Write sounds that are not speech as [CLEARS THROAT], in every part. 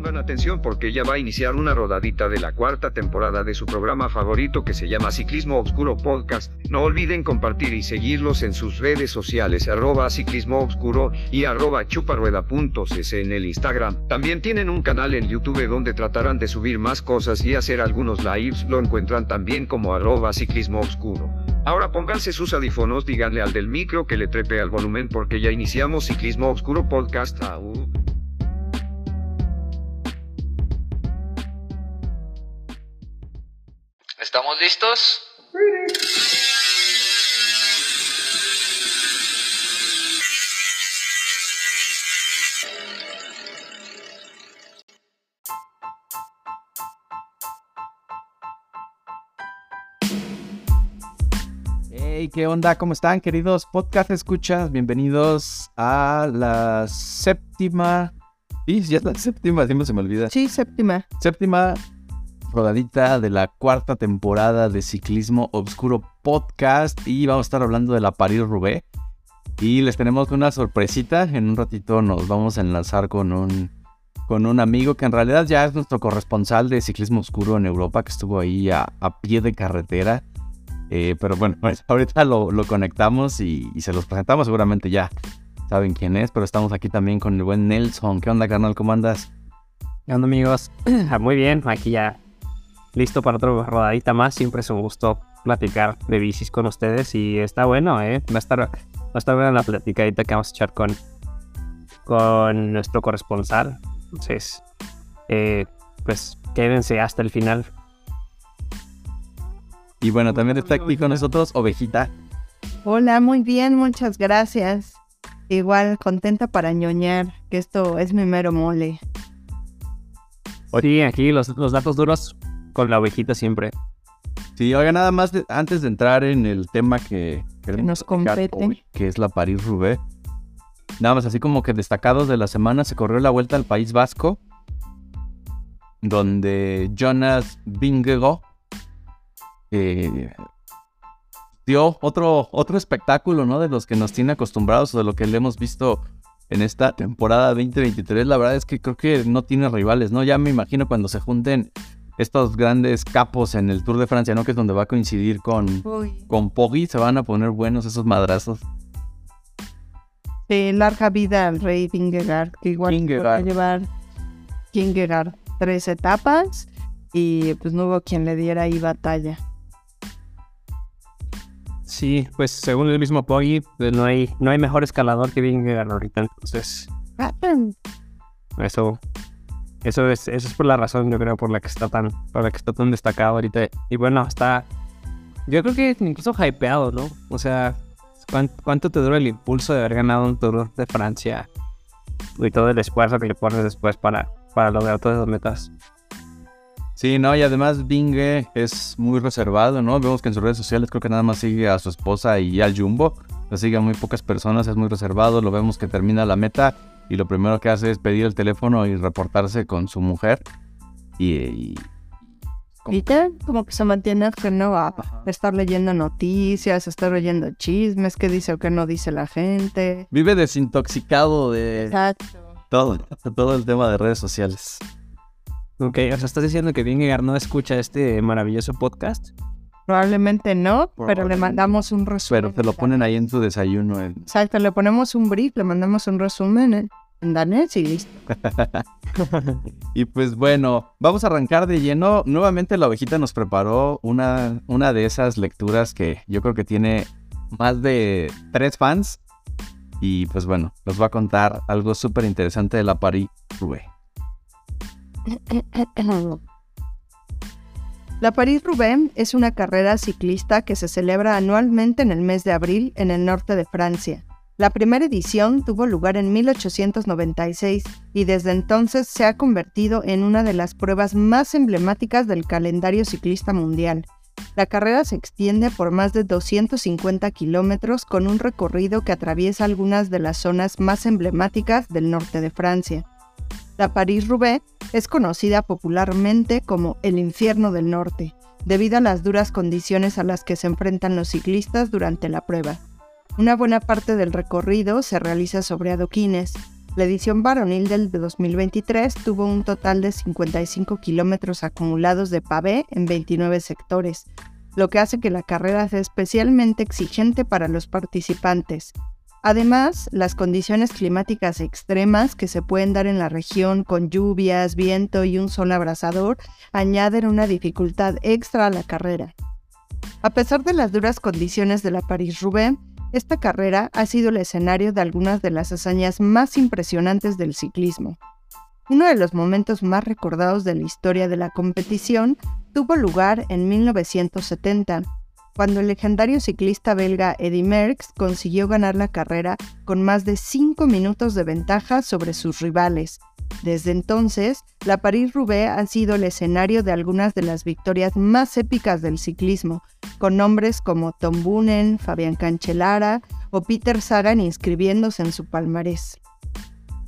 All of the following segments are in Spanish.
Pongan atención porque ya va a iniciar una rodadita de la cuarta temporada de su programa favorito que se llama Ciclismo Obscuro Podcast. No olviden compartir y seguirlos en sus redes sociales arroba ciclismo y arroba chuparueda.cc en el Instagram. También tienen un canal en YouTube donde tratarán de subir más cosas y hacer algunos lives. Lo encuentran también como arroba ciclismo obscuro. Ahora pónganse sus audífonos, díganle al del micro que le trepe al volumen porque ya iniciamos Ciclismo Obscuro Podcast. Au. ¿Estamos listos? Hey, ¿qué onda? ¿Cómo están, queridos podcast escuchas? Bienvenidos a la séptima. Sí, ya es la séptima, siempre se me olvida. Sí, séptima. Séptima rodadita de la cuarta temporada de Ciclismo Obscuro Podcast. Y vamos a estar hablando de la París-Roubaix. Y les tenemos una sorpresita. En un ratito nos vamos a enlazar con un, con un amigo que en realidad ya es nuestro corresponsal de Ciclismo Oscuro en Europa, que estuvo ahí a, a pie de carretera. Eh, pero bueno, pues [LAUGHS] ahorita lo, lo conectamos y, y, se los presentamos. Seguramente ya saben quién es, pero estamos aquí también con el buen Nelson. ¿Qué onda, carnal? ¿Cómo andas? ¿Qué onda, amigos? [CLEARS THROAT] Muy bien, aquí ya listo para otra rodadita más. Siempre es un gusto platicar de bicis con ustedes y está bueno, ¿eh? Va a estar, va a estar buena la platicadita que vamos a echar con, con nuestro corresponsal. Entonces, eh, pues quédense hasta el final. Y bueno, también está aquí con nosotros Ovejita. Hola, muy bien, muchas gracias. Igual contenta para ñoñar, que esto es mi mero mole. Sí, aquí los, los datos duros con la ovejita siempre. Sí, oiga, nada más de, antes de entrar en el tema que, que nos compete, hoy, que es la París-Roubaix. Nada más así como que destacados de la semana se corrió la vuelta al País Vasco, donde Jonas Vingegaard eh, dio otro, otro espectáculo, ¿no? De los que nos tiene acostumbrados o de lo que le hemos visto en esta temporada 2023. La verdad es que creo que no tiene rivales, ¿no? Ya me imagino cuando se junten estos grandes capos en el Tour de Francia, ¿no? Que es donde va a coincidir con, con Poggi. Se van a poner buenos esos madrazos. Sí, larga vida al rey Vingegaard, que igual va a llevar Vingegaard tres etapas y pues no hubo quien le diera ahí batalla. Sí, pues según el mismo Poggi, pues no hay, no hay mejor escalador que Vingegaard ahorita, entonces... Eso, eso es, eso es por la razón, yo creo, por la que está tan, por la que está tan destacado ahorita. Y bueno, está, yo creo que incluso hypeado, ¿no? O sea, ¿cuánto, te dura el impulso de haber ganado un Tour de Francia? Y todo el esfuerzo que le pones después para, para lograr todas esas metas. Sí, no, y además Bingue es muy reservado, ¿no? Vemos que en sus redes sociales creo que nada más sigue a su esposa y al Jumbo. Lo sigue a muy pocas personas, es muy reservado. Lo vemos que termina la meta y lo primero que hace es pedir el teléfono y reportarse con su mujer. Y. y como... como que se mantiene que no va a estar leyendo noticias, estar leyendo chismes, qué dice o qué no dice la gente. Vive desintoxicado de Exacto. todo, [LAUGHS] todo el tema de redes sociales. Ok, o sea, estás diciendo que Vingegaard no escucha este maravilloso podcast. Probablemente no, pero le mandamos un resumen. Pero se lo ponen ahí en su desayuno. En... Exacto, le ponemos un brief, le mandamos un resumen en, en danés y listo. [LAUGHS] y pues bueno, vamos a arrancar de lleno. Nuevamente la ovejita nos preparó una, una de esas lecturas que yo creo que tiene más de tres fans. Y pues bueno, nos va a contar algo súper interesante de la París-Roubaix. [LAUGHS] La París-Roubaix es una carrera ciclista que se celebra anualmente en el mes de abril en el norte de Francia. La primera edición tuvo lugar en 1896 y desde entonces se ha convertido en una de las pruebas más emblemáticas del calendario ciclista mundial. La carrera se extiende por más de 250 kilómetros con un recorrido que atraviesa algunas de las zonas más emblemáticas del norte de Francia. La París-Roubaix es conocida popularmente como el infierno del norte, debido a las duras condiciones a las que se enfrentan los ciclistas durante la prueba. Una buena parte del recorrido se realiza sobre adoquines, La edición varonil del 2023 tuvo un total de 55 kilómetros acumulados de pavé en 29 sectores, lo que hace que la carrera sea especialmente exigente para los participantes. Además, las condiciones climáticas extremas que se pueden dar en la región con lluvias, viento y un sol abrasador añaden una dificultad extra a la carrera. A pesar de las duras condiciones de la París-Roubaix, esta carrera ha sido el escenario de algunas de las hazañas más impresionantes del ciclismo. Uno de los momentos más recordados de la historia de la competición tuvo lugar en 1970, cuando el legendario ciclista belga Eddy Merckx consiguió ganar la carrera con más de 5 minutos de ventaja sobre sus rivales. Desde entonces, la París-Roubaix ha sido el escenario de algunas de las victorias más épicas del ciclismo, con nombres como Tom Boonen, Fabián Cancellara o Peter Sagan inscribiéndose en su palmarés.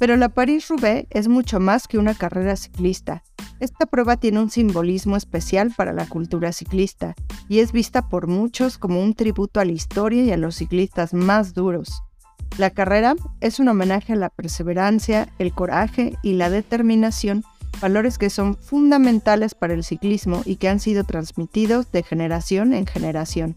Pero la París-Roubaix es mucho más que una carrera ciclista. Esta prueba tiene un simbolismo especial para la cultura ciclista y es vista por muchos como un tributo a la historia y a los ciclistas más duros. La carrera es un homenaje a la perseverancia, el coraje y la determinación valores que son fundamentales para el ciclismo y que han sido transmitidos de generación en generación.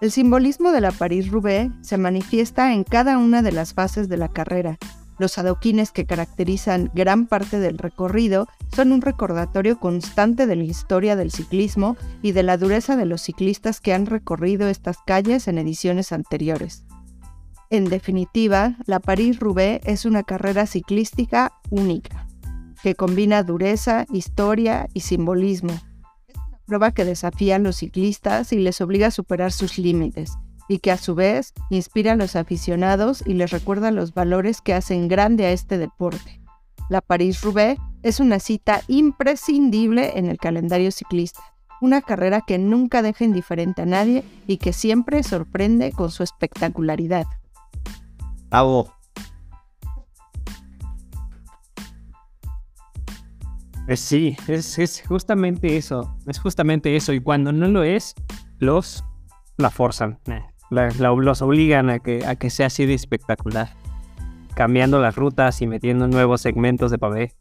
El simbolismo de la París-Roubaix se manifiesta en cada una de las fases de la carrera. Los adoquines que caracterizan gran parte del recorrido son un recordatorio constante de la historia del ciclismo y de la dureza de los ciclistas que han recorrido estas calles en ediciones anteriores. En definitiva, la París-Roubaix es una carrera ciclística única que combina dureza, historia y simbolismo. Es una prueba que desafía a los ciclistas y les obliga a superar sus límites, y que a su vez inspira a los aficionados y les recuerda los valores que hacen grande a este deporte. La París-Roubaix es una cita imprescindible en el calendario ciclista, una carrera que nunca deja indiferente a nadie y que siempre sorprende con su espectacularidad. Bravo. Pues sí, es, justamente eso. Es justamente eso. Y cuando no lo es, los la forzan. Eh, los obligan a que, a que sea así de espectacular. Cambiando las rutas y metiendo nuevos segmentos de pavé.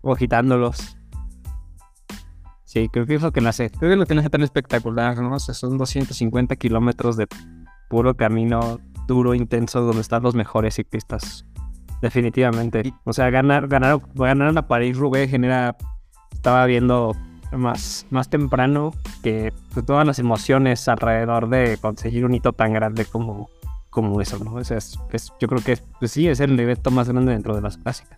O agitándolos. Sí, creo que es lo que nace. Creo que lo que nace tan espectacular, ¿no? O sea, son 250 kilómetros de puro camino duro, intenso, donde están los mejores ciclistas Definitivamente. O sea, ganar, ganar, ganar la París-Roubaix genera. Estaba viendo más, más temprano que pues, todas las emociones alrededor de conseguir un hito tan grande como, como eso, ¿no? es, yo creo que pues, sí, es el evento más grande dentro de las clásicas.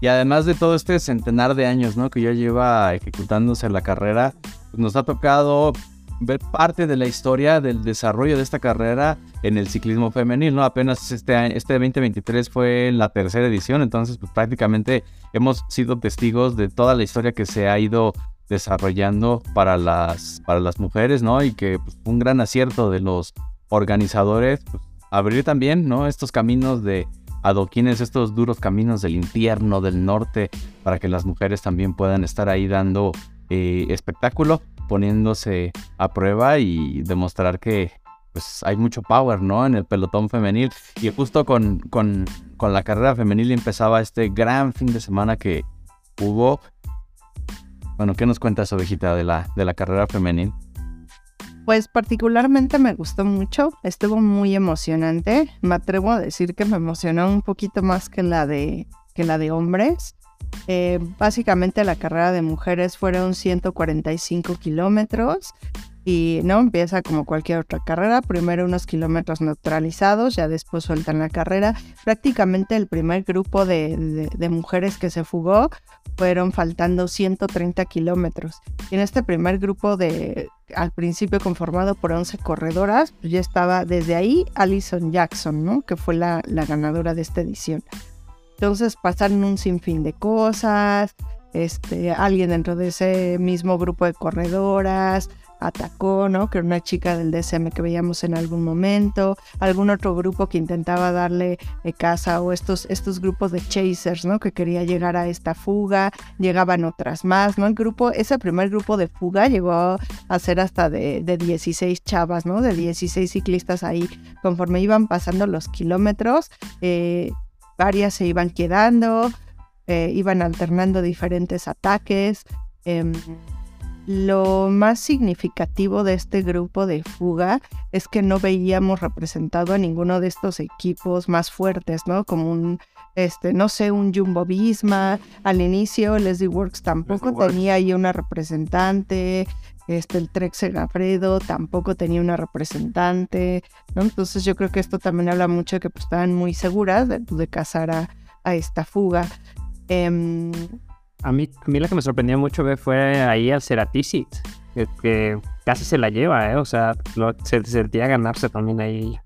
Y además de todo este centenar de años, ¿no? Que ya lleva ejecutándose la carrera, pues, nos ha tocado ver parte de la historia del desarrollo de esta carrera en el ciclismo femenil, ¿no? Apenas este, este 2023 fue la tercera edición, entonces pues, prácticamente hemos sido testigos de toda la historia que se ha ido desarrollando para las, para las mujeres, ¿no? Y que pues, un gran acierto de los organizadores, pues, abrir también, ¿no? Estos caminos de adoquines, estos duros caminos del infierno, del norte, para que las mujeres también puedan estar ahí dando eh, espectáculo poniéndose a prueba y demostrar que pues hay mucho power, ¿no? En el pelotón femenil. Y justo con, con, con la carrera femenil empezaba este gran fin de semana que hubo. Bueno, ¿qué nos cuentas, ovejita, de la, de la carrera femenil? Pues particularmente me gustó mucho, estuvo muy emocionante. Me atrevo a decir que me emocionó un poquito más que la de, que la de hombres. Eh, básicamente la carrera de mujeres fueron 145 kilómetros y no empieza como cualquier otra carrera, primero unos kilómetros neutralizados, ya después sueltan la carrera. Prácticamente el primer grupo de, mujeres que se fugó fueron faltando 130 kilómetros. Y en este primer grupo de, al principio conformado por 11 corredoras, pues ya estaba desde ahí Alison Jackson, ¿no? que fue la ganadora de esta edición. Entonces pasaron un sinfín de cosas, este, alguien dentro de ese mismo grupo de corredoras atacó, ¿no? Que era una chica del DSM que veíamos en algún momento, algún otro grupo que intentaba darle eh, casa o estos, estos grupos de chasers, ¿no? Que quería llegar a esta fuga, llegaban otras más, ¿no? El grupo, ese primer grupo de fuga llegó a ser hasta de, de 16 chavas, ¿no? De 16 ciclistas ahí, conforme iban pasando los kilómetros, eh, varias se iban quedando, eh, iban alternando diferentes ataques. Lo más significativo de este grupo de fuga es que no veíamos representado a ninguno de estos equipos más fuertes, ¿no? Como un, este, no sé, un Jumbo Visma. Al inicio, Leslie Works tampoco tenía ahí una representante. Este, el Trek Segafredo tampoco tenía una representante, ¿no? Entonces yo creo que esto también habla mucho de que pues, estaban muy seguras de, de cazar a, a esta fuga. Em, a mí, a mí la que me sorprendió mucho fue ahí al Ceratisit, que, que, casi se la lleva, ¿eh? O sea, se sentía ganarse también ahí.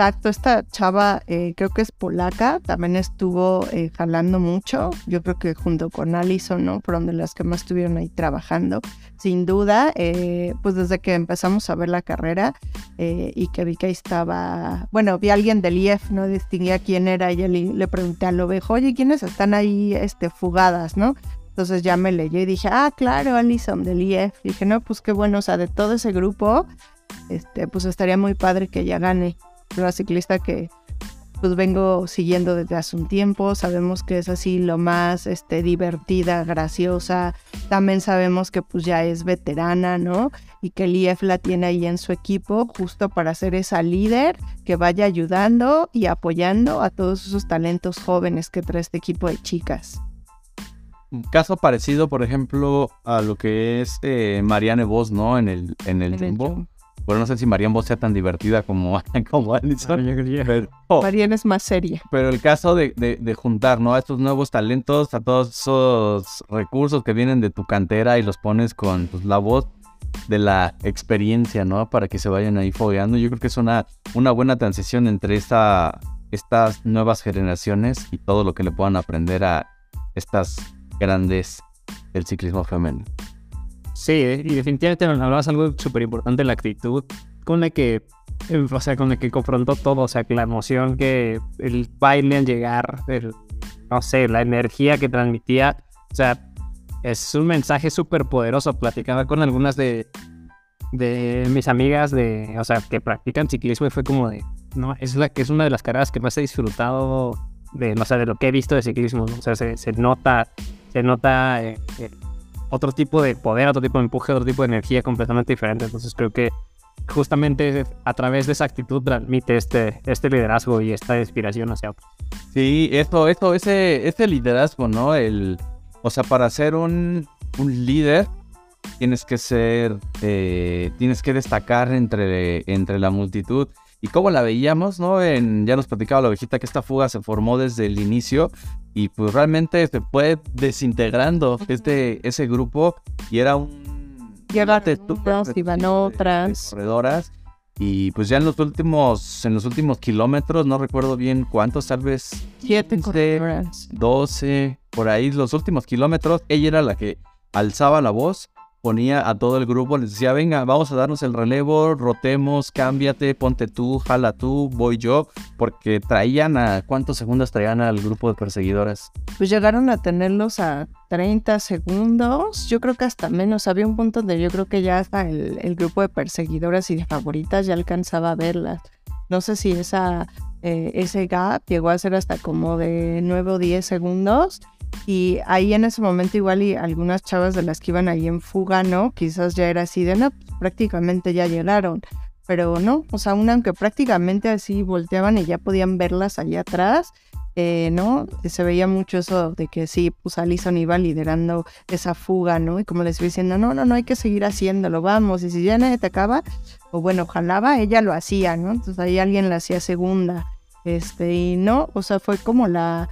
Exacto, esta chava eh, creo que es polaca, también estuvo eh, jalando mucho, yo creo que junto con Alison, ¿no? Fueron de las que más estuvieron ahí trabajando. Sin duda, eh, pues desde que empezamos a ver la carrera y que vi que ahí estaba, bueno, vi a alguien del IEF, no distinguía quién era, y le, le pregunté al ovejo, oye, ¿quiénes están ahí este, fugadas, no? Entonces ya me leyó y dije, ah, claro, Alison del IEF. dije, no, pues qué bueno, o sea, de todo ese grupo, este, pues estaría muy padre que ella gane una ciclista que pues vengo siguiendo desde hace un tiempo, sabemos que es así lo más este, divertida, graciosa, también sabemos que pues ya es veterana, ¿no? Y que el IF la tiene ahí en su equipo justo para ser esa líder que vaya ayudando y apoyando a todos esos talentos jóvenes que trae este equipo de chicas. Un caso parecido, por ejemplo, a lo que es eh, Marianne Vos, ¿no? En el, en el, bueno, no sé si Marian Vos sea tan divertida como, [LAUGHS] como Alison. Pero, Marian es más seria. Pero el caso de, de, juntar, ¿no? A estos nuevos talentos, a todos esos recursos que vienen de tu cantera y los pones con pues, la voz de la experiencia, ¿no? Para que se vayan ahí fogueando. Yo creo que es una, una buena transición entre esta, estas nuevas generaciones y todo lo que le puedan aprender a estas grandes del ciclismo femenino. Sí, y definitivamente hablabas algo súper importante, la actitud con la que, o sea, con la que confrontó todo, o sea, la emoción que el baile al llegar, el, no sé, la energía que transmitía, o sea, es un mensaje súper poderoso. Platicaba con algunas de, de mis amigas de, o sea, que practican ciclismo y fue como de, no, es la que es una de las carreras que más he disfrutado de, no sé, de lo que he visto de ciclismo, o sea, se, se nota, se nota eh, eh, otro tipo de poder, otro tipo de empuje, otro tipo de energía completamente diferente. Entonces creo que justamente a través de esa actitud transmite este, este liderazgo y esta inspiración hacia otros. Sí, esto, esto, ese, ese liderazgo, ¿no? El, o sea, para ser un, un líder tienes que ser, eh, tienes que destacar entre, entre la multitud y cómo la veíamos, ¿no? En, ya nos platicaba la ovejita que esta fuga se formó desde el inicio y pues realmente se fue desintegrando este, ese grupo y era un... Llévate tú, iban otras. corredoras y pues ya en los últimos, en los últimos kilómetros, no recuerdo bien cuántos, tal vez... Siete corredoras. 12, por ahí, los últimos kilómetros, ella era la que alzaba la voz ponía a todo el grupo, les decía, venga, vamos a darnos el relevo, rotemos, cámbiate, ponte tú, jala tú, voy yo, porque traían a, ¿cuántos segundos traían al grupo de perseguidoras? Pues llegaron a tenerlos a 30 segundos, yo creo que hasta menos, había un punto donde yo creo que ya hasta el, grupo de perseguidoras y de favoritas ya alcanzaba a verlas. No sé si eh, ese gap llegó a ser hasta como de 9 o 10 segundos y ahí en ese momento igual y algunas chavas de las que iban ahí en fuga, ¿no? Quizás ya era así de, no, pues, prácticamente ya llegaron. Pero no, o sea, aún aunque prácticamente así volteaban y ya podían verlas allá atrás, eh, ¿no? Se veía mucho eso de que sí, pues Alison iba liderando esa fuga, ¿no? Y como les iba diciendo, no, no, no hay que seguir haciéndolo, vamos. Y si ya nadie te acaba, o bueno, jalaba, ella lo hacía, ¿no? Entonces ahí alguien la hacía segunda. Este, y no, o sea, fue como la,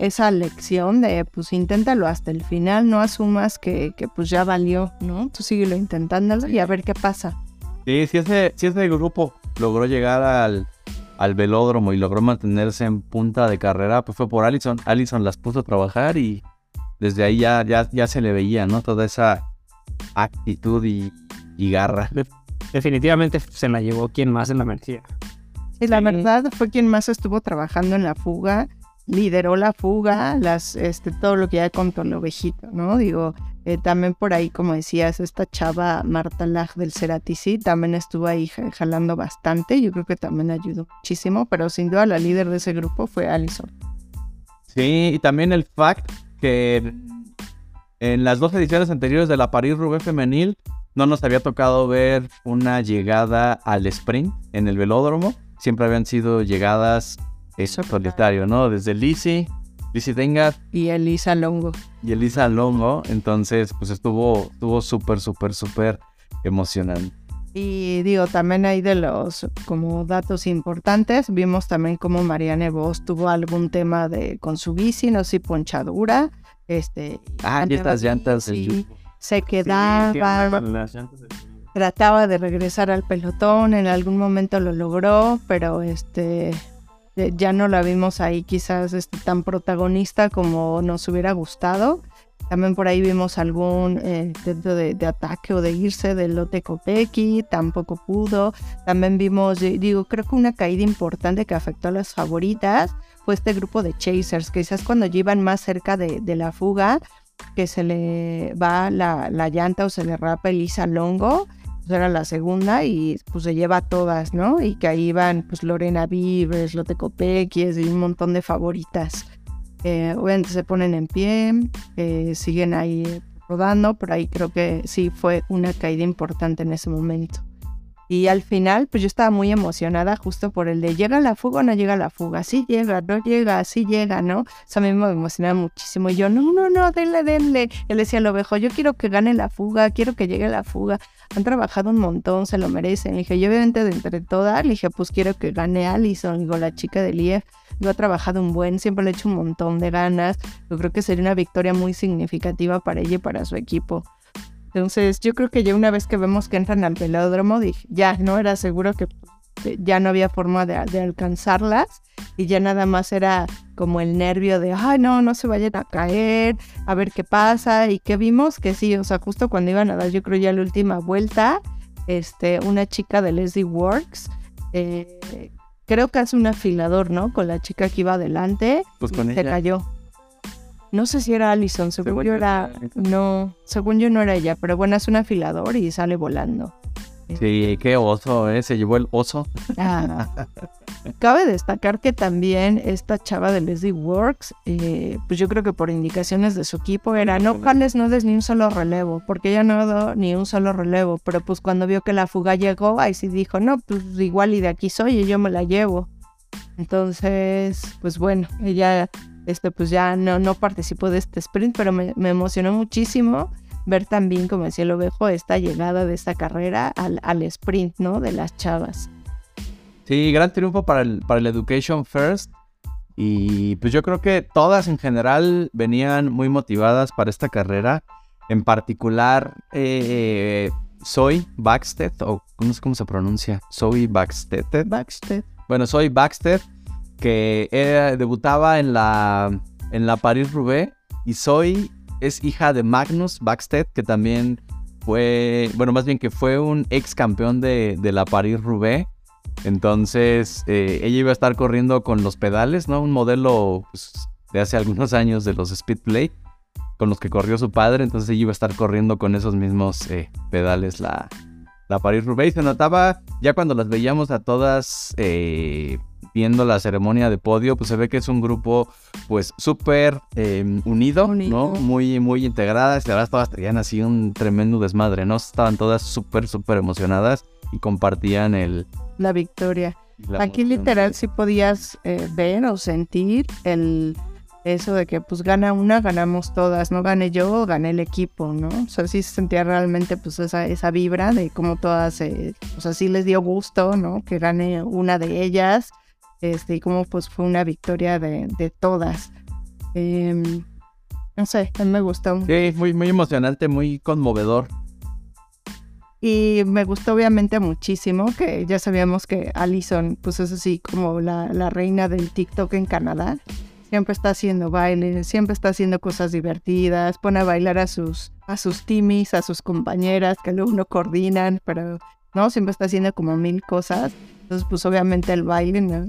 esa lección de pues inténtalo hasta el final, no asumas que, pues ya valió, ¿no? Tú síguelo intentándolo y a ver qué pasa. Sí, si ese, si ese grupo logró llegar al, al velódromo y logró mantenerse en punta de carrera, pues fue por Allison. Allison las puso a trabajar y desde ahí ya, ya, se le veía, ¿no? Toda esa actitud y, garra. Definitivamente se la llevó quien más en la energía. Y la verdad fue quien más estuvo trabajando en la fuga lideró la fuga, las, este, todo lo que ya contó el ovejito, ¿no? Digo, Eh, también por ahí, como decías, esta chava Marta Lag del Ceratici también estuvo ahí jalando bastante. Yo creo que también ayudó muchísimo, pero sin duda la líder de ese grupo fue Alison. Sí, y también el fact que en las dos ediciones anteriores de la París-Roubaix femenil no nos había tocado ver una llegada al sprint en el velódromo. Siempre habían sido llegadas eso, solitario, ¿no? Desde Lizzie, Lizzie Dengar. Y Elisa Longo. Y Elisa Longo. Entonces, pues estuvo estuvo súper, súper, súper emocionante. Y digo, también hay de los como datos importantes. Vimos también como Marianne Vos tuvo algún tema de con su bici, no sé, ponchadura. Este, ah, y estas llantas sí, se quedaba. trataba de regresar al pelotón, en algún momento lo logró, pero este ya no la vimos ahí quizás este, tan protagonista como nos hubiera gustado. También por ahí vimos algún eh, intento de, ataque o de irse del lote Kopecky, tampoco pudo. También vimos, digo, creo que una caída importante que afectó a las favoritas fue este grupo de chasers, quizás cuando llevan más cerca de, la fuga, que se le va la, la, llanta o se le rapa Elisa Longo, pues era la segunda y pues se lleva todas, ¿no? Y que ahí van pues Lorena Vives, Lotte Kopecky y un montón de favoritas. Eh, obviamente se ponen en pie, eh, siguen ahí rodando, pero ahí creo que sí fue una caída importante en ese momento. Y al final, pues yo estaba muy emocionada justo por el de llega la fuga o no llega la fuga, sí llega, no llega, sí llega, ¿no? Eso a mí me emocionaba muchísimo. Y yo, no, no, no, denle, denle. Él decía lo ovejo, yo quiero que gane la fuga, quiero que llegue la fuga. Han trabajado un montón, se lo merecen. Le dije, yo obviamente de entre todas, le dije, pues quiero que gane Allison, digo, la chica de Lief. Yo ha trabajado un buen, siempre le he hecho un montón de ganas. Yo creo que sería una victoria muy significativa para ella y para su equipo. Entonces, yo creo que ya una vez que vemos que entran al pelódromo, dije, ya, no era seguro que ya no había forma de, alcanzarlas y ya nada más era como el nervio de, ay, no, no se vayan a caer, a ver qué pasa. Y que vimos que sí, o sea, justo cuando iban a dar, yo creo ya la última vuelta, este, una chica de Leslie Works, eh, creo que hace un afilador, ¿no? Con la chica que iba adelante, pues con se cayó. No sé si era Allison, según, yo era. No, según yo no era ella, pero bueno, es un afilador y sale volando. Sí, qué oso, ¿eh? Se llevó el oso. Ah. [LAUGHS] Cabe destacar que también esta chava de Leslie Works, eh, pues yo creo que por indicaciones de su equipo era, no, Carles, no des ni un solo relevo, porque ella no dio ni un solo relevo, pero pues cuando vio que la fuga llegó, ahí sí dijo, no, pues igual y de aquí soy y yo me la llevo. Entonces, pues bueno, ella este, pues ya no, no participó de este sprint, pero me, emocionó muchísimo ver también, como decía el ovejo, esta llegada de esta carrera al, al, sprint, ¿no? De las chavas. Sí, gran triunfo para el, para el Education First. Y pues yo creo que todas en general venían muy motivadas para esta carrera. En particular, eh, Soy Baxted, o no sé cómo se pronuncia, Soy Baxted. Baxted. Bueno, Soy Baxted que debutaba en la, en la Paris-Roubaix y soy, es hija de Magnus Backstedt, que también fue, bueno, más bien que fue un ex campeón de, la Paris-Roubaix. Entonces, eh, ella iba a estar corriendo con los pedales, ¿no? Un modelo pues, de hace algunos años de los Speedplay, con los que corrió su padre. Entonces, ella iba a estar corriendo con esos mismos eh, pedales la, la Paris-Roubaix. Se notaba ya cuando las veíamos a todas eh, viendo la ceremonia de podio, pues se ve que es un grupo pues súper em, unido, ¿no? Muy, muy integradas. Y la verdad todas tenían así un tremendo desmadre, ¿no? Estaban todas súper, súper emocionadas y compartían el... La victoria. Aquí literal sí podías eh, ver o sentir el eso de que pues gana una, ganamos todas, no gane yo, gané el equipo, ¿no? O sea, sí se sentía realmente pues esa, esa vibra de cómo todas, eh, o sea, sí les dio gusto, ¿no? Que gane una de ellas este, y como pues fue una victoria de, todas. Em, no sé, a mí me gustó. Sí, muy, muy emocionante, muy conmovedor. Y me gustó obviamente muchísimo que ya sabíamos que Allison pues es así como la, la reina del TikTok en Canadá. Siempre está haciendo baile, siempre está haciendo cosas divertidas, pone a bailar a sus, a sus timis, a sus compañeras que luego no coordinan, pero no, siempre está haciendo como mil cosas. Entonces, pues obviamente el baile, ¿no?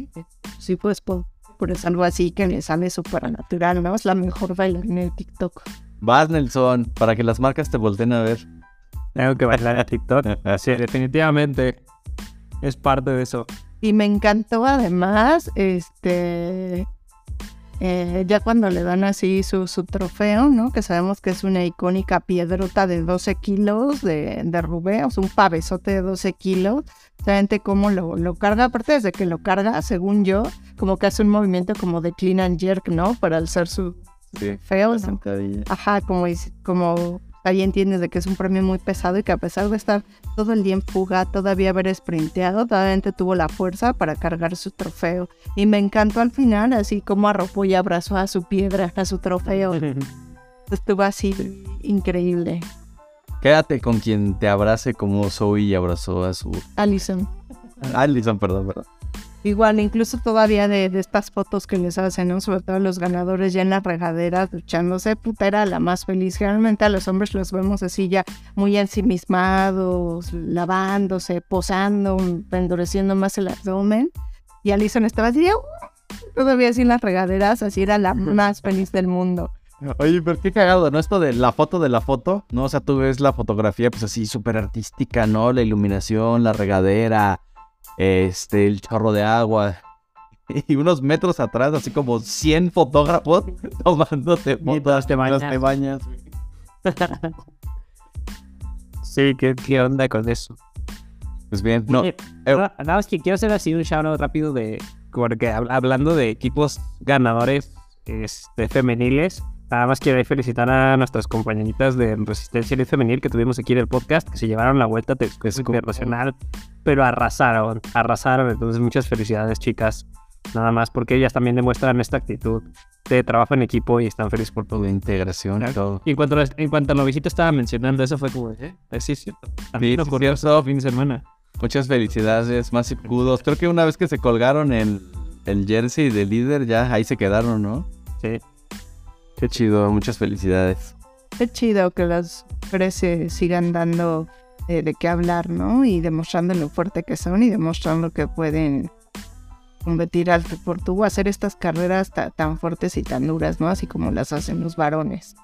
Sí, pues, por, es algo así que le sale súper natural, ¿no? Es la mejor bailarina de TikTok. Vas, Nelson, para que las marcas te volteen a ver. Tengo que bailar a TikTok. Sí, definitivamente. Es parte de eso. Y me encantó además, este, eh, ya cuando le dan así su, su, trofeo, ¿no? Que sabemos que es una icónica piedrota de 12 kilos de, de rubé, o sea, un pavesote de 12 kilos. Sabente cómo lo, lo carga, aparte desde que lo carga, según yo, como que hace un movimiento como de clean and jerk, ¿no? Para alzar su Sí. feo. ¿no? Ajá, como, como ahí entiendes de que es un premio muy pesado y que a pesar de estar todo el día en fuga, todavía haber sprinteado, todavía tuvo la fuerza para cargar su trofeo. Y me encantó al final, así como arropó y abrazó a su piedra, a su trofeo. [LAUGHS] Estuvo así increíble. Quédate con quien te abrace como Zoe abrazó a su... Alison. Alison, perdón, perdón. Igual, incluso todavía de, de estas fotos que les hacen, ¿no? Sobre todo los ganadores ya en las regaderas, duchándose, puta, era la más feliz. Generalmente a los hombres los vemos así ya muy ensimismados, lavándose, posando, endureciendo más el abdomen. Y Alison estaba así, "Uh", todavía así en las regaderas, así era la más feliz del mundo. Oye, pero qué cagado, ¿no? Esto de la foto de la foto, ¿no? O sea, tú ves la fotografía, pues así, súper artística, ¿no? La iluminación, la regadera, este, el chorro de agua. [LAUGHS] Y unos metros atrás, así como 100 fotógrafos [LAUGHS] tomándote fotos. Te bañas. mientras te bañas. [LAUGHS] sí, ¿qué, ¿qué onda con eso? Pues bien, no. Oye, Nada nada más que quiero hacer así un shout out rápido de. Porque hab- hablando de equipos ganadores este, femeniles, nada más quiero felicitar a nuestras compañeritas de Resistencia Elite Femenil que tuvimos aquí en el podcast, que se llevaron la vuelta te- pues, internacional, pero arrasaron, arrasaron. Entonces, muchas felicidades, chicas. Nada más porque ellas también demuestran esta actitud de trabajo en equipo y están felices por todo. de integración y todo. Y en cuanto a, en cuanto a Novicito estaba mencionando, eso fue como, ¿eh? Sí, es cierto. A mí Sí, me sí, ocurrió eso fin de semana. Muchas felicidades, más escudos. Creo que una vez que se colgaron el, el jersey de líder, ya ahí se quedaron, ¿no? Sí. Qué chido, muchas felicidades. Qué chido que las mujeres sigan dando eh, de qué hablar, ¿no? Y demostrando lo fuerte que son y demostrando que pueden competir al por tú, hacer estas carreras ta- tan fuertes y tan duras, ¿no? Así como las hacen los varones.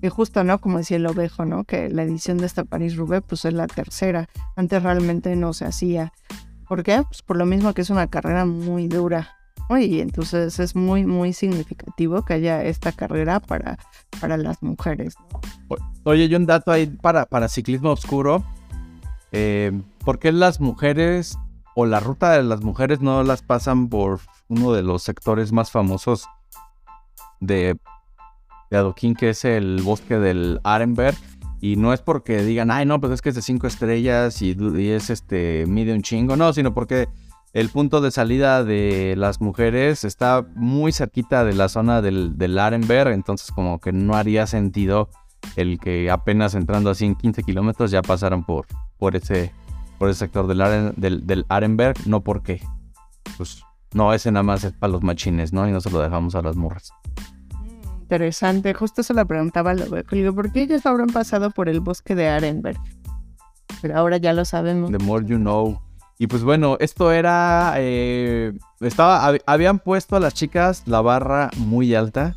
Y justo, ¿no? Como decía el ovejo, ¿no? Que la edición de esta París-Roubaix, pues es la tercera. Antes realmente no se hacía. ¿Por qué? Pues por lo mismo que es una carrera muy dura. Y entonces es muy, muy significativo que haya esta carrera para, para las mujeres. Oye, y un dato ahí para, para ciclismo oscuro. Eh, ¿Por qué las mujeres o la ruta de las mujeres no las pasan por uno de los sectores más famosos de, de Adoquín, que es el bosque del Arenberg? Y no es porque digan, ay, no, pues es que es de cinco estrellas y, y es este, mide un chingo, no, sino porque el punto de salida de las mujeres está muy cerquita de la zona del, del Arenberg, entonces como que no haría sentido el que apenas entrando así en 15 kilómetros ya pasaron por, por ese por ese sector del, Aren- del, del Arenberg, no porque pues no, ese nada más es para los machines, ¿no? Y no se lo dejamos a las morras. Interesante, justo se la preguntaba. Le digo, ¿por qué ellos habrán pasado por el bosque de Arenberg? Pero ahora ya lo sabemos. The more you know. Y pues bueno, esto era. eh, estaba, hab- habían puesto a las chicas la barra muy alta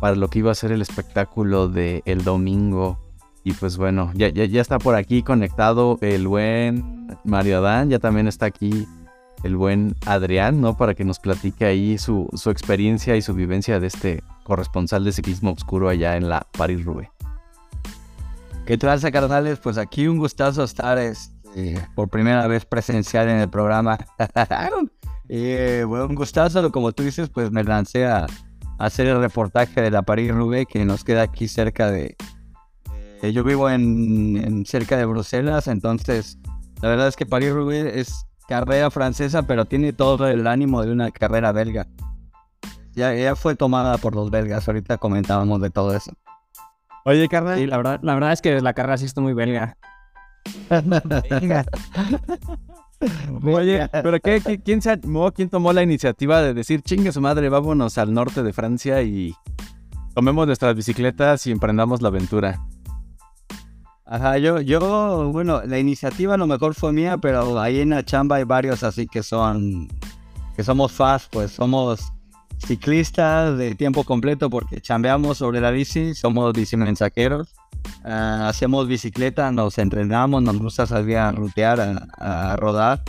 para lo que iba a ser el espectáculo de el domingo. Y pues bueno, ya, ya, ya está por aquí conectado el buen Mario Adán. Ya también está aquí el buen Adrián, ¿no? Para que nos platique ahí su, su experiencia y su vivencia de este corresponsal de ciclismo oscuro allá en la París-Roubaix. ¿Qué tranza, carnales? Pues aquí un gustazo estar este, por primera vez presencial en el programa. [LAUGHS] Eh, bueno, un gustazo, como tú dices, pues me lancé a, a hacer el reportaje de la París-Roubaix que nos queda aquí cerca de... eh, yo vivo en, en cerca de Bruselas, entonces la verdad es que París-Roubaix es carrera francesa, pero tiene todo el ánimo de una carrera belga. Ya, ya fue tomada por los belgas, ahorita comentábamos de todo eso. Oye, carnal. Sí, la verdad, la verdad es que la carrera sí está muy belga. Oye, pero qué, qué- quién se animó? ¿Quién tomó la iniciativa de decir, chingue su madre, vámonos al norte de Francia y tomemos nuestras bicicletas y emprendamos la aventura? Ajá, yo, yo, bueno, la iniciativa a lo mejor fue mía, pero ahí en la chamba hay varios así que son, que somos fast, pues somos ciclistas de tiempo completo porque chambeamos sobre la bici, somos bicimensajeros, uh, hacemos bicicleta, nos entrenamos, nos gusta salir a rutear, a, rodar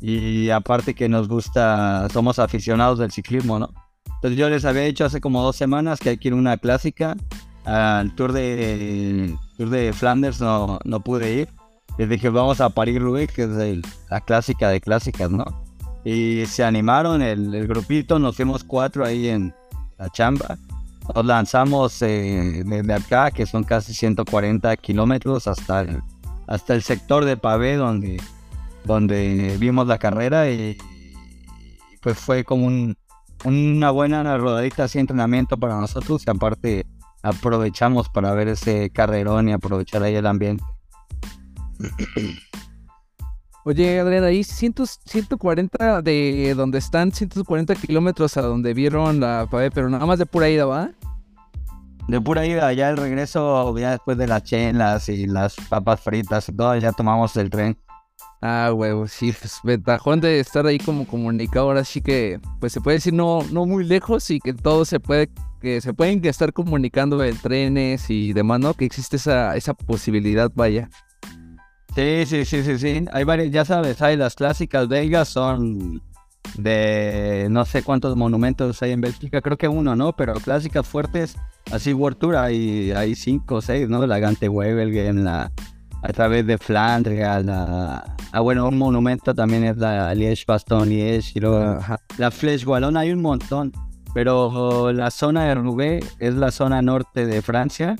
y aparte que nos gusta, somos aficionados del ciclismo, ¿no? Entonces yo les había dicho hace como dos semanas que hay que ir a una clásica, al Tour de, Tour de Flanders no, no pude ir, les dije vamos a París-Roubaix, que es la clásica de clásicas, ¿no? Y se animaron el, el, grupito, nos fuimos cuatro ahí en la chamba. Nos lanzamos eh, desde acá, que son casi 140 kilómetros, hasta el, hasta el sector de Pavé, donde, donde vimos la carrera. Y, pues fue como un, una buena rodadita así entrenamiento para nosotros. Y aparte, aprovechamos para ver ese carrerón y aprovechar ahí el ambiente. Oye, Adrián, ahí 100, 140 de donde están, 140 kilómetros a donde vieron la pavé, pero nada más de pura ida, ¿va? De pura ida, ya el regreso, ya después de las chelas y las papas fritas y todo, ya tomamos el tren. Ah, huevo, sí, pues ventajón de estar ahí como comunicado, ahora sí que, pues se puede decir no, no muy lejos y que todo se puede, que se pueden estar comunicando en trenes y demás, ¿no? Que existe esa, esa posibilidad, vaya. Sí, sí, sí, sí, sí. Hay varias, ya sabes, hay las clásicas belgas, son de no sé cuántos monumentos hay en Bélgica, creo que uno, ¿no? Pero clásicas fuertes, así World Tour, hay, hay cinco o seis, ¿no? La Gante en la a través de Flandria, la, ah, bueno, un monumento también es la Liège Baston Liège, y luego la Flèche Wallon, hay un montón, pero la zona de Roubaix es la zona norte de Francia,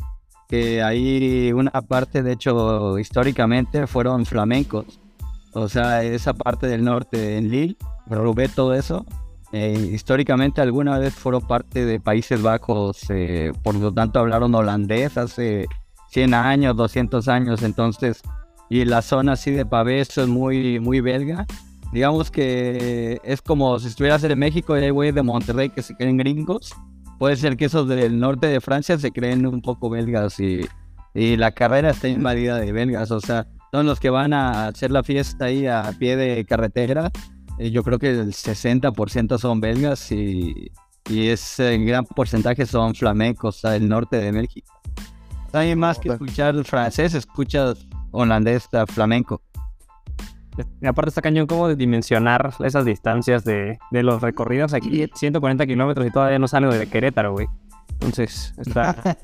que ahí una parte, de hecho, históricamente fueron flamencos. O sea, esa parte del norte, en Lille, Roubaix, todo eso, eh, históricamente alguna vez fueron parte de Países Bajos, eh, por lo tanto hablaron holandés hace 100 años, 200 años, entonces, y la zona así de Pavé, eso es muy, muy belga. Digamos que es como si estuvieras en México y hay güeyes de Monterrey que se creen gringos, puede ser que esos del norte de Francia se creen un poco belgas y, y la carrera está invadida de belgas. O sea, son los que van a hacer la fiesta ahí a pie de carretera. Eh, yo creo que el 60% son belgas y, y ese gran porcentaje son flamencos del norte de México. Hay más que escuchar francés, escuchas holandés, flamenco. Y aparte está cañón como de dimensionar esas distancias de, de los recorridos aquí, 140 kilómetros y todavía no salgo de Querétaro, güey. Entonces, está... [LAUGHS]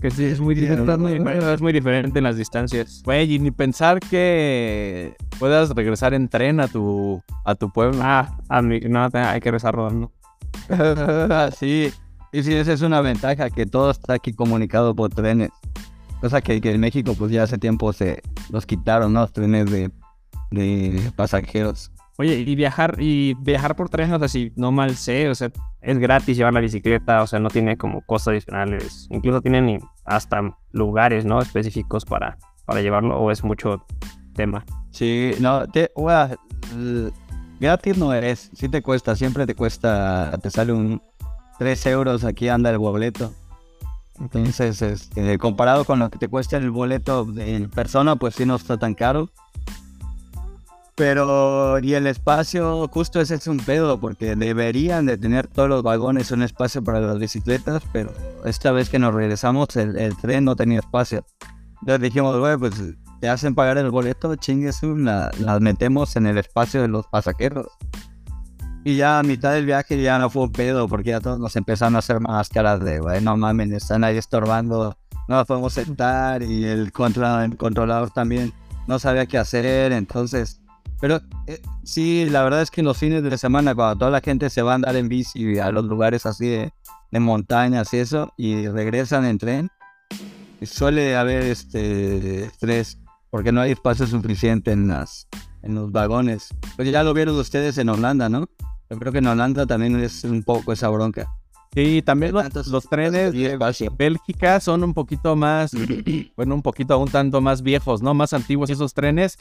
que sí, es muy, diferente, es muy diferente en las distancias. Güey, y ni pensar que puedas regresar en tren a tu, a tu pueblo. Ah, a mí, no, hay que regresar rodando. [LAUGHS] sí, y sí, esa es una ventaja, que todo está aquí comunicado por trenes. Cosa que, que en México, pues ya hace tiempo se los quitaron, ¿no? Los trenes de, de pasajeros. Oye, y viajar, y viajar por trenes, o sea, si no mal sé, o sea, es gratis llevar la bicicleta, o sea, no tiene como cosas adicionales. Incluso tienen hasta lugares, ¿no? Específicos para, para llevarlo, o es mucho tema. Sí, no, te, well, gratis no eres, sí te cuesta, siempre te cuesta, te sale un 3 euros, aquí anda el boleto. Entonces, este, comparado con lo que te cuesta el boleto en persona, pues sí no está tan caro. Pero, y el espacio, justo ese es un pedo, porque deberían de tener todos los vagones un espacio para las bicicletas, pero esta vez que nos regresamos, el, el tren no tenía espacio. Entonces dijimos, güey, pues te hacen pagar el boleto, chingues, las la metemos en el espacio de los pasajeros. Y ya a mitad del viaje ya no fue un pedo, porque ya todos nos empezaron a hacer más caras de, güey, no mames, están ahí estorbando, no nos podemos sentar, y el, el controlador también no sabía qué hacer, entonces pero eh, sí, la verdad es que en los fines de semana, cuando toda la gente se va a andar en bici a los lugares así de, de montañas y eso, y regresan en tren, suele haber este estrés, porque no hay espacio suficiente en, las, en los vagones. Pues ya lo vieron ustedes en Holanda, ¿no? Yo creo que en Holanda también es un poco esa bronca. Sí, también los, los trenes de Bélgica son un poquito más, [CLEARS THROAT] bueno, un poquito un tanto más viejos, ¿no? Más antiguos esos trenes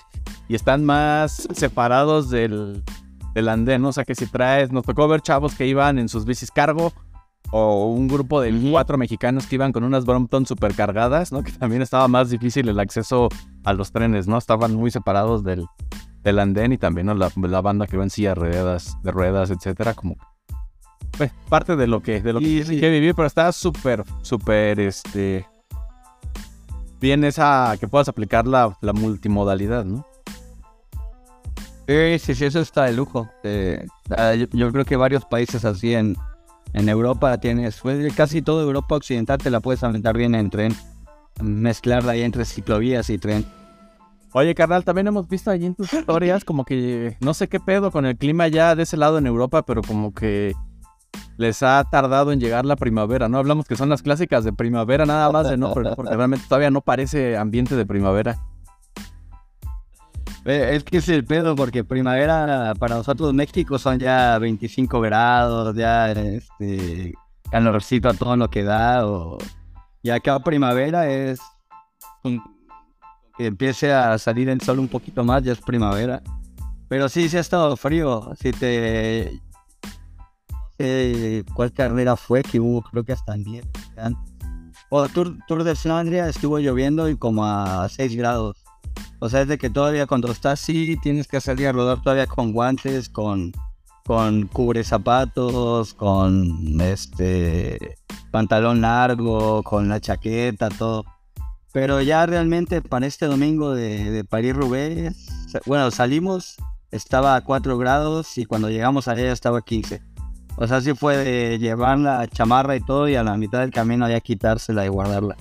y están más separados del, del andén, ¿no? O sea que si traes, nos tocó ver chavos que iban en sus bicis cargo o un grupo de cuatro mexicanos que iban con unas Brompton super cargadas, ¿no? Que también estaba más difícil el acceso a los trenes, ¿no? Estaban muy separados del, del andén y también ¿no? la, la, banda que iba en silla de ruedas, de ruedas, etcétera, como pues, parte de lo que, de lo que, que vivir, pero está súper, súper, este, bien esa, que puedas aplicar la, la multimodalidad, ¿no? Sí, sí, sí, eso está de lujo. Eh, ah, yo, yo creo que varios países así en, en Europa tienes, pues, casi toda Europa occidental te la puedes aventar bien en tren, mezclarla ahí entre ciclovías y tren. Oye, carnal, también hemos visto allí en tus historias como que no sé qué pedo con el clima ya de ese lado en Europa, pero como que les ha tardado en llegar la primavera, ¿no? Hablamos que son las clásicas de primavera nada más, no, porque realmente todavía no parece ambiente de primavera. Eh, Es que es el pedo, porque primavera para nosotros México son ya 25 grados, ya este, calorcito a todo lo que da. O, y acá primavera es que empiece a salir el sol un poquito más, ya es primavera. Pero sí, sí ha estado frío. Si te. Eh, ¿Cuál carrera fue que hubo? Creo que hasta en 10. antes. O Tour, Tour de Flandria estuvo lloviendo y como a 6 grados. O sea, es de que todavía cuando estás así tienes que salir a rodar todavía con guantes, con, con cubre zapatos, con este pantalón largo, con la chaqueta, todo. Pero ya realmente para este domingo de, de París-Roubaix, bueno, salimos, estaba a 4 grados y cuando llegamos allá estaba a 15. O sea, sí fue de llevar la chamarra y todo y a la mitad del camino ya quitársela y guardarla.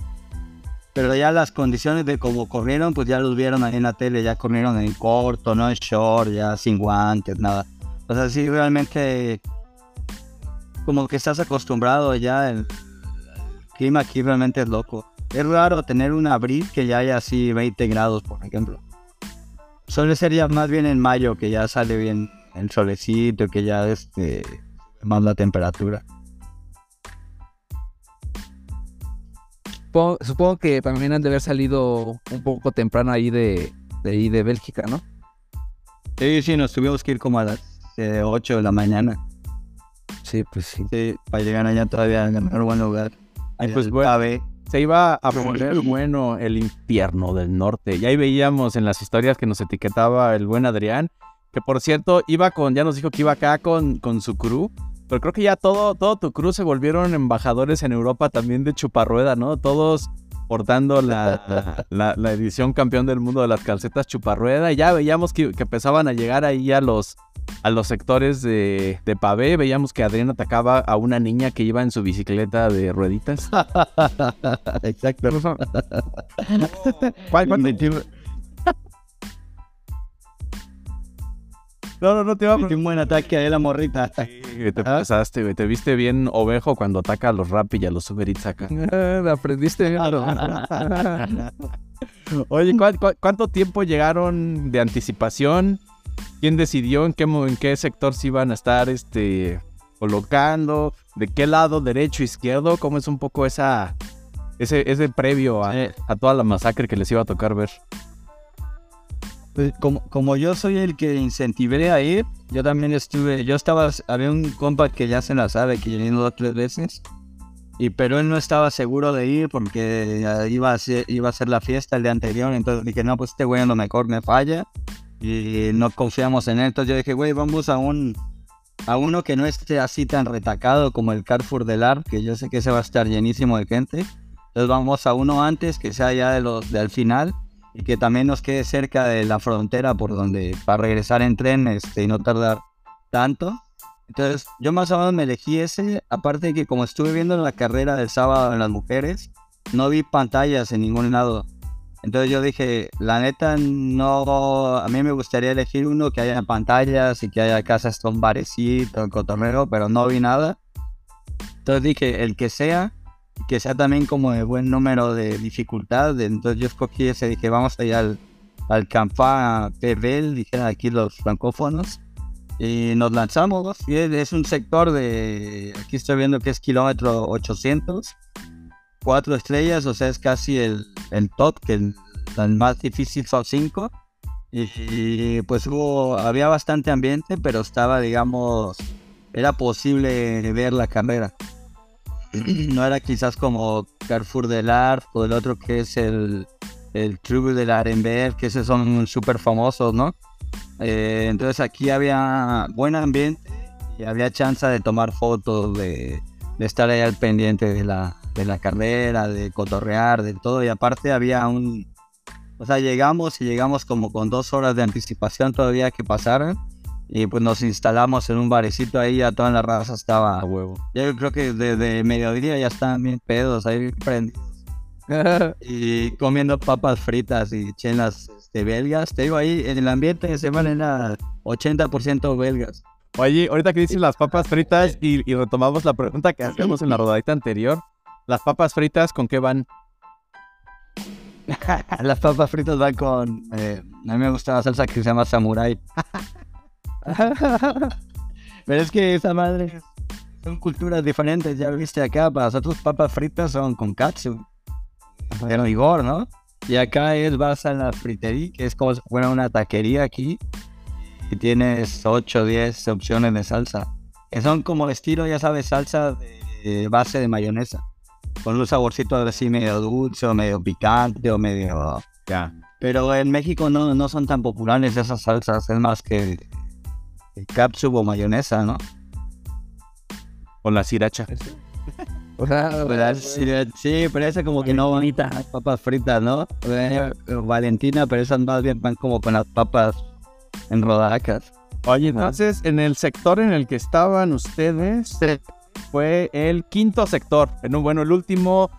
Pero ya las condiciones de cómo corrieron, pues ya los vieron ahí en la tele, ya corrieron en corto, no en short, ya sin guantes, nada. O sea, sí, realmente como que estás acostumbrado ya, el, clima aquí realmente es loco. Es raro tener un abril que ya haya así 20 grados, por ejemplo. Suele ser ya más bien en mayo que ya sale bien el solecito, que ya este más la temperatura. Supongo, supongo que también han de haber salido un poco temprano ahí de, de ahí de Bélgica, ¿no? Sí, sí, nos tuvimos que ir como a las 8 de la mañana. Sí, pues sí. Sí, para llegar allá todavía a ganar buen lugar. Ay, pues bueno. Se iba a poner bueno el infierno del norte. Y ahí veíamos en las historias que nos etiquetaba el buen Adrián, que por cierto iba con, ya nos dijo que iba acá con, con su crew, pero creo que ya todo, todo tu crew se volvieron embajadores en Europa también de Chuparrueda, ¿no? Todos portando la, [LAUGHS] la, la edición campeón del mundo de las calcetas Chuparrueda. Y ya veíamos que, que empezaban a llegar ahí a los, a los sectores de, de pavé. Veíamos que Adrián atacaba a una niña que iba en su bicicleta de rueditas. [LAUGHS] Exacto. [LAUGHS] ¿Cuál- cuál- No, no, no te iba a un buen ataque a la morrita. Güey, Te pasaste, güey. Te viste bien ovejo cuando ataca a los rap y a los Uber Eats acá. Ah, aprendiste. claro. [LAUGHS] Oye, ¿cuál- cuál- cuánto tiempo llegaron de anticipación? ¿Quién decidió en qué, en qué sector se iban a estar este, colocando? ¿De qué lado? ¿Derecho, izquierdo? ¿Cómo es un poco esa, ese, ese previo a, Eh, a toda la masacre que les iba a tocar ver? Pues, como, yo soy el que incentivé a ir, yo también estuve, yo estaba, había un compa que ya se la sabe, que yo he ido tres veces, y pero él no estaba seguro de ir porque eh, iba a ser, iba a ser la fiesta el día anterior, entonces dije, no, pues este güey a lo mejor me falla, y no confiamos en él, entonces yo dije, güey, vamos a un, a uno que no esté así tan retacado como el Carrefour del Ar, que yo sé que se va a estar llenísimo de gente, entonces vamos a uno antes, que sea ya de los del final, y que también nos quede cerca de la frontera por donde para regresar en tren este, y no tardar tanto. Entonces yo más o menos me elegí ese, aparte de que como estuve viendo la carrera del sábado en las mujeres, no vi pantallas en ningún lado. Entonces yo dije, la neta no, a mí me gustaría elegir uno que haya pantallas y que haya casas con barecito, cotorreo, pero no vi nada. Entonces dije, el que sea, que sea también como de buen número de dificultad. Entonces yo escogí ese, dije, vamos allá al, al Campa Pebel, dijeron aquí los francófonos. Y nos lanzamos, y es un sector de, aquí estoy viendo que es kilómetro 800, cuatro estrellas, o sea, es casi el, el top, que el, el más difícil son cinco. Y, y, pues hubo, había bastante ambiente, pero estaba, digamos, era posible ver la carrera [CLEARS THROAT] no era quizás como Carrefour del Art o el otro que es el, el True del Arenberg, que esos son súper famosos, ¿no? Eh, entonces aquí había buen ambiente y había chance de tomar fotos, de, de estar ahí al pendiente de la, de la carrera, de cotorrear, de todo. Y aparte había un... O sea, llegamos y llegamos como con dos horas de anticipación todavía que pasaran. Y pues nos instalamos en un barecito ahí, ya toda la raza estaba... A huevo. Yo creo que desde mediodía ya estaban bien pedos, ahí prendidos. [LAUGHS] y comiendo papas fritas y chelas este, belgas. Te digo ahí, en el ambiente de semana era 80% belgas. Oye, ahorita que dices las papas fritas y, y retomamos la pregunta que hacíamos en la rodadita anterior. ¿Las papas fritas con qué van? [LAUGHS] Las papas fritas van con... eh, a mí me gusta la salsa que se llama samurai. [LAUGHS] [LAUGHS] Pero es que esa madre son culturas diferentes, ya viste acá, para nosotros papas fritas son con katsu, pero rigor, ¿no? Y acá es vas a la fritería, que es como si fuera una taquería aquí, y tienes 8 o 10 opciones de salsa, que son como estilo, ya sabes, salsa de base de mayonesa, con un saborcito así medio dulce, o medio picante, o medio... Ya. Pero en México no, no son tan populares esas salsas, es más que capsup o mayonesa, ¿no? Con la sriracha. O. Sí, [LAUGHS] sí, pero esa como que no van las papas fritas, ¿no? Eh, Valentina, pero esas más bien van como con las papas en rodacas. Oye, entonces, en el sector en el que estaban ustedes, fue el quinto sector. En un, bueno, el último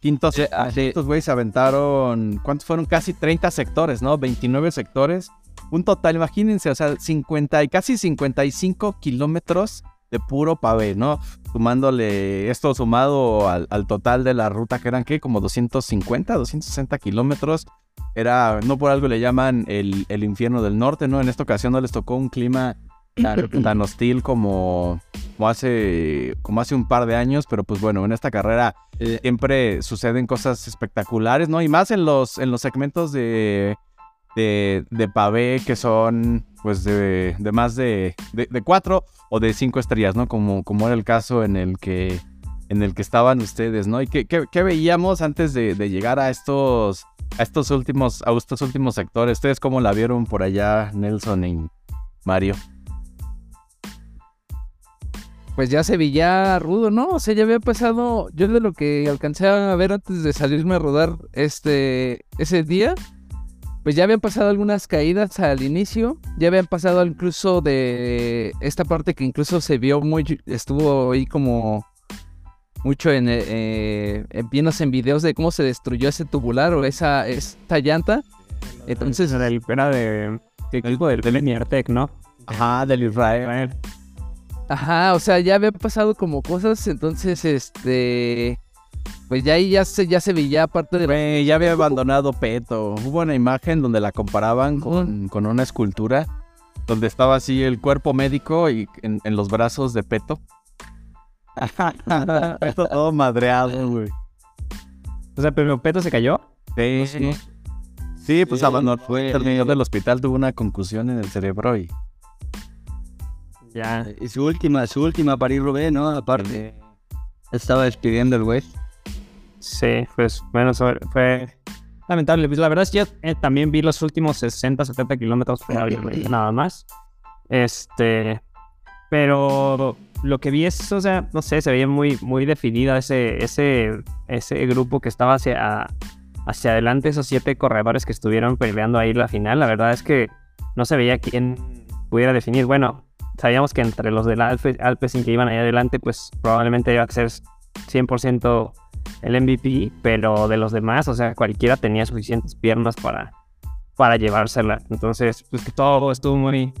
quinto sector. Estos güeyes se aventaron, ¿cuántos fueron? Casi 30 sectores, ¿no? 29 sectores. Un total, imagínense, o sea, 50 y casi 55 kilómetros de puro pavé, ¿no? Sumándole esto sumado al, al total de la ruta que eran, ¿qué? Como 250, 260 kilómetros. Era, no por algo le llaman el, el infierno del norte, ¿no? En esta ocasión no les tocó un clima tan, [COUGHS] tan hostil como, como, hace, como hace un par de años, pero pues bueno, en esta carrera Eh, siempre suceden cosas espectaculares, ¿no? Y más en los, en los segmentos de, de, de pavé que son pues de, de más de, de, cuatro o de cinco estrellas, ¿no? Como, como era el caso en el que, en el que estaban ustedes, ¿no? ¿Y qué, qué- veíamos antes de, de llegar a estos, a estos últimos, a estos últimos sectores? ¿Ustedes cómo la vieron por allá, Nelson y Mario? pues ya se veía rudo, ¿no? O sea, ya había pasado, yo de lo que alcancé a ver antes de salirme a rodar este ese día, pues ya habían pasado algunas caídas al inicio, ya habían pasado incluso de esta parte que incluso se vio muy, estuvo ahí como mucho en, eh, eh, en viéndose en videos de cómo se destruyó ese tubular o esa, esta llanta. Entonces, Era del, era de, ¿qué equipo del, del ¿no? Ajá, del Israel. Ajá, o sea, ya había pasado como cosas, entonces, este, pues ya ahí ya se, ya se veía parte de... Ya había abandonado Peto. Hubo una imagen donde la comparaban con, con una escultura donde estaba así el cuerpo médico y en, en los brazos de Peto. [LAUGHS] Peto todo madreado, güey. O sea, pero Peto se cayó. Sí, sí. Sí, pues Sí, abandonó. fue- Terminó del hospital, tuvo una concusión en el cerebro y. Ya. Y su última, su última París Rubén, ¿no? Aparte, estaba despidiendo el güey. Sí, pues bueno, fue lamentable. Pues la verdad es que yo eh, también vi los últimos 60, 70 kilómetros, pero [LAUGHS] nada más. Este, pero lo que vi es, o sea, no sé, se veía muy, muy definida ese, ese, ese grupo que estaba hacia, hacia adelante, esos siete corredores que estuvieron peleando ahí la final. La verdad es que no se veía quién pudiera definir. Bueno, sabíamos que entre los del Alpe, Alpecin que iban ahí adelante, pues probablemente iba a ser 100% el MVP, pero de los demás, o sea, cualquiera tenía suficientes piernas para, para llevársela. Entonces, pues que todo estuvo muy,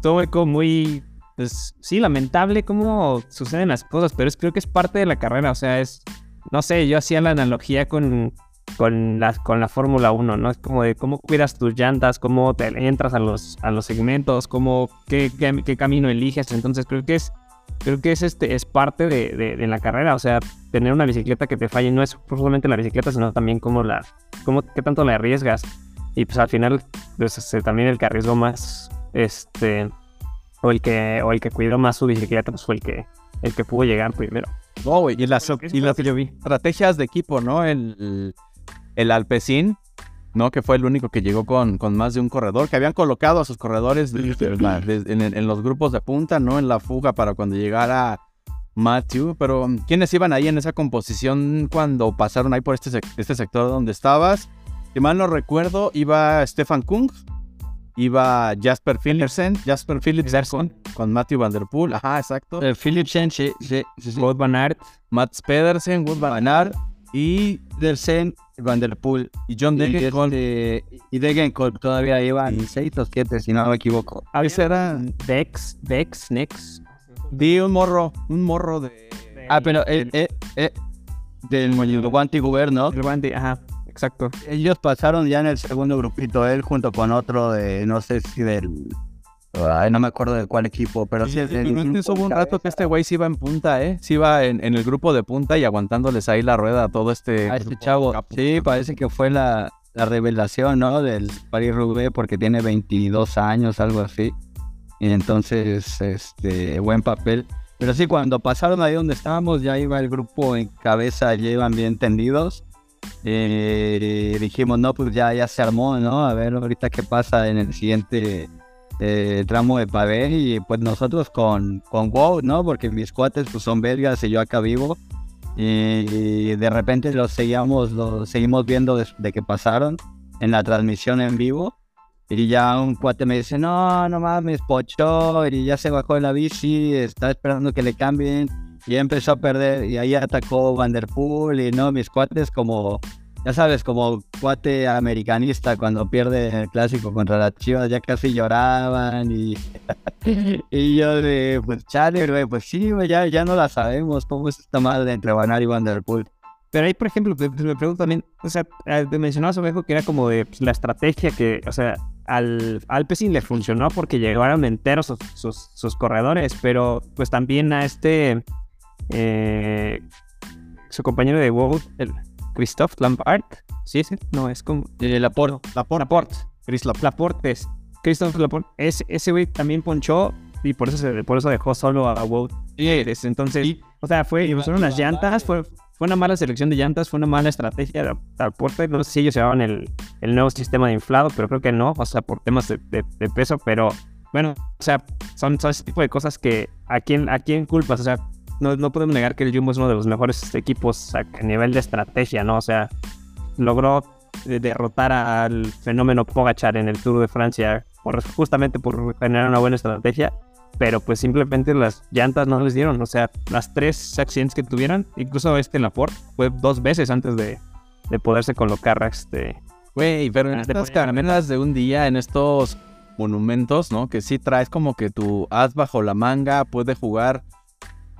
todo muy, muy, pues sí, lamentable cómo suceden las cosas, pero es, creo que es parte de la carrera, o sea, es, no sé, yo hacía la analogía con, con la, con la Fórmula 1, ¿no? Es como de cómo cuidas tus llantas, cómo te entras a los, a los segmentos, cómo, qué, qué camino eliges, entonces creo que es creo que es este es parte de, de- de la carrera o sea tener una bicicleta que te falle no es solamente la bicicleta sino también cómo la cómo qué tanto la arriesgas y pues al final pues, este, también el que arriesgó más este o el que o el que cuidó más su bicicleta pues fue el que el que pudo llegar primero No, güey. Y las, y las lo que yo vi estrategias de equipo, ¿no? El, el Alpecin ¿no? Que fue el único que llegó con, con más de un corredor, que habían colocado a sus corredores en, en los grupos de punta, ¿no? En la fuga para cuando llegara Matthew. Pero, ¿quiénes iban ahí en esa composición cuando pasaron ahí por este, este sector donde estabas? Si mal no recuerdo, iba Stefan Kung, iba Jasper Philipsen, Jasper Philipsen con, Matthew Van Der Poel, ajá, exacto. Eh, Philipsen, sí, sí, sí, sí. Wout van Aert, Mats Pedersen, Wout van Aert y, Dersen, Van der Poel. y John Y, Degenkolb. este, y Degenkolb todavía iban 6 o 7, si no me equivoco. Ese era... Dex, Dex, Nex. Di un morro, un morro de... Ah, pero eh, eh, eh, del Guanti Gobierno. El Bandy, ajá, exacto. Ellos pasaron ya en el segundo grupito, él junto con otro de, no sé si del... Ay, no me acuerdo de cuál equipo, pero sí. Pero del- antes hubo un rato que este güey se iba en punta, ¿eh? Se iba en, en el grupo de punta y aguantándoles ahí la rueda a todo este... a este chavo. capo. Sí, parece que fue la, la revelación, ¿no? Del Paris Roubaix porque tiene 22 años, algo así. Y entonces, este, buen papel. Pero sí, cuando pasaron ahí donde estábamos, ya iba el grupo en cabeza, ya iban bien tendidos. Eh, dijimos, no, pues ya, ya se armó, ¿no? A ver ahorita qué pasa en el siguiente eh, tramo de pavé. Y pues nosotros con, con WoW, ¿no? Porque mis cuates pues, son belgas y yo acá vivo. Y de repente los seguíamos, los seguimos viendo desde que pasaron en la transmisión en vivo. Y ya un cuate me dice, no, no mames, pochó, y ya se bajó de la bici, está esperando que le cambien. Y empezó a perder, y ahí atacó Vanderpool, y no, mis cuates como, ya sabes, como cuate americanista cuando pierde el clásico contra las chivas, ya casi lloraban, y, [LAUGHS] y yo de, pues chale, güey, pues sí, güey, ya, ya no la sabemos, cómo es esta madre entre Van Aert y Vanderpool. Pero ahí, por ejemplo, te me pregunto también, o sea, eh, te mencionabas, Ovejo, que era como de pues, la estrategia que, o sea, al Alpecin le funcionó porque llegaron enteros sus, sus, corredores, pero pues también a este, eh, su compañero de Wout, el Christophe Lampard, ¿sí sí, No, es como... Eh, Laporte. Laporte. Laporte. Chris Laporte. Laporte es. Christophe Laporte. Es, ese güey también ponchó y por eso, se- por eso dejó solo a Wout. Desde Entonces, o sea, fue, fueron las llantas, fue, fue una mala selección de llantas, fue una mala estrategia de Laporte. No sé si ellos llevaban el, el nuevo sistema de inflado, pero creo que no, o sea, por temas de, de- de peso, pero bueno, o sea, son, son ese tipo de cosas que a quién, a quién culpas, o sea, no, no podemos negar que el Jumbo es uno de los mejores equipos a, nivel de estrategia, ¿no? O sea, logró de- derrotar al fenómeno Pogachar en el Tour de Francia por, justamente por generar una buena estrategia, pero pues simplemente las llantas no les dieron, o sea, las tres accidentes que tuvieron, incluso este Laporte fue dos veces antes de, de poderse colocar este... Güey, pero en estas carreras de un día, en estos monumentos, ¿no? Que sí traes como que tu as bajo la manga puede jugar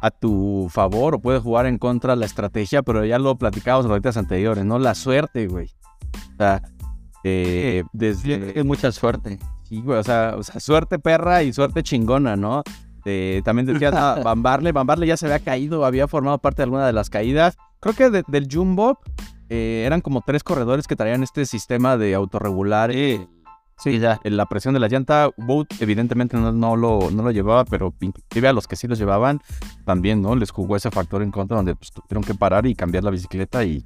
a tu favor o puede jugar en contra de la estrategia, pero ya lo platicamos en días anteriores, ¿no? La suerte, güey. O sea, eh, desde... Es mucha suerte. Sí, güey, o sea, o sea, suerte perra y suerte chingona, ¿no? Eh, también decías, ah, [LAUGHS] Bambarle, Bambarle ya se había caído, había formado parte de alguna de las caídas. Creo que de- del Jumbo eh, eran como tres corredores que traían este sistema de autorregular eh, Sí, ya. en la presión de la llanta. Boat evidentemente no, no lo, no lo llevaba, pero inclusive a los que sí los llevaban también, ¿no? Les jugó ese factor en contra donde pues, tuvieron que parar y cambiar la bicicleta y,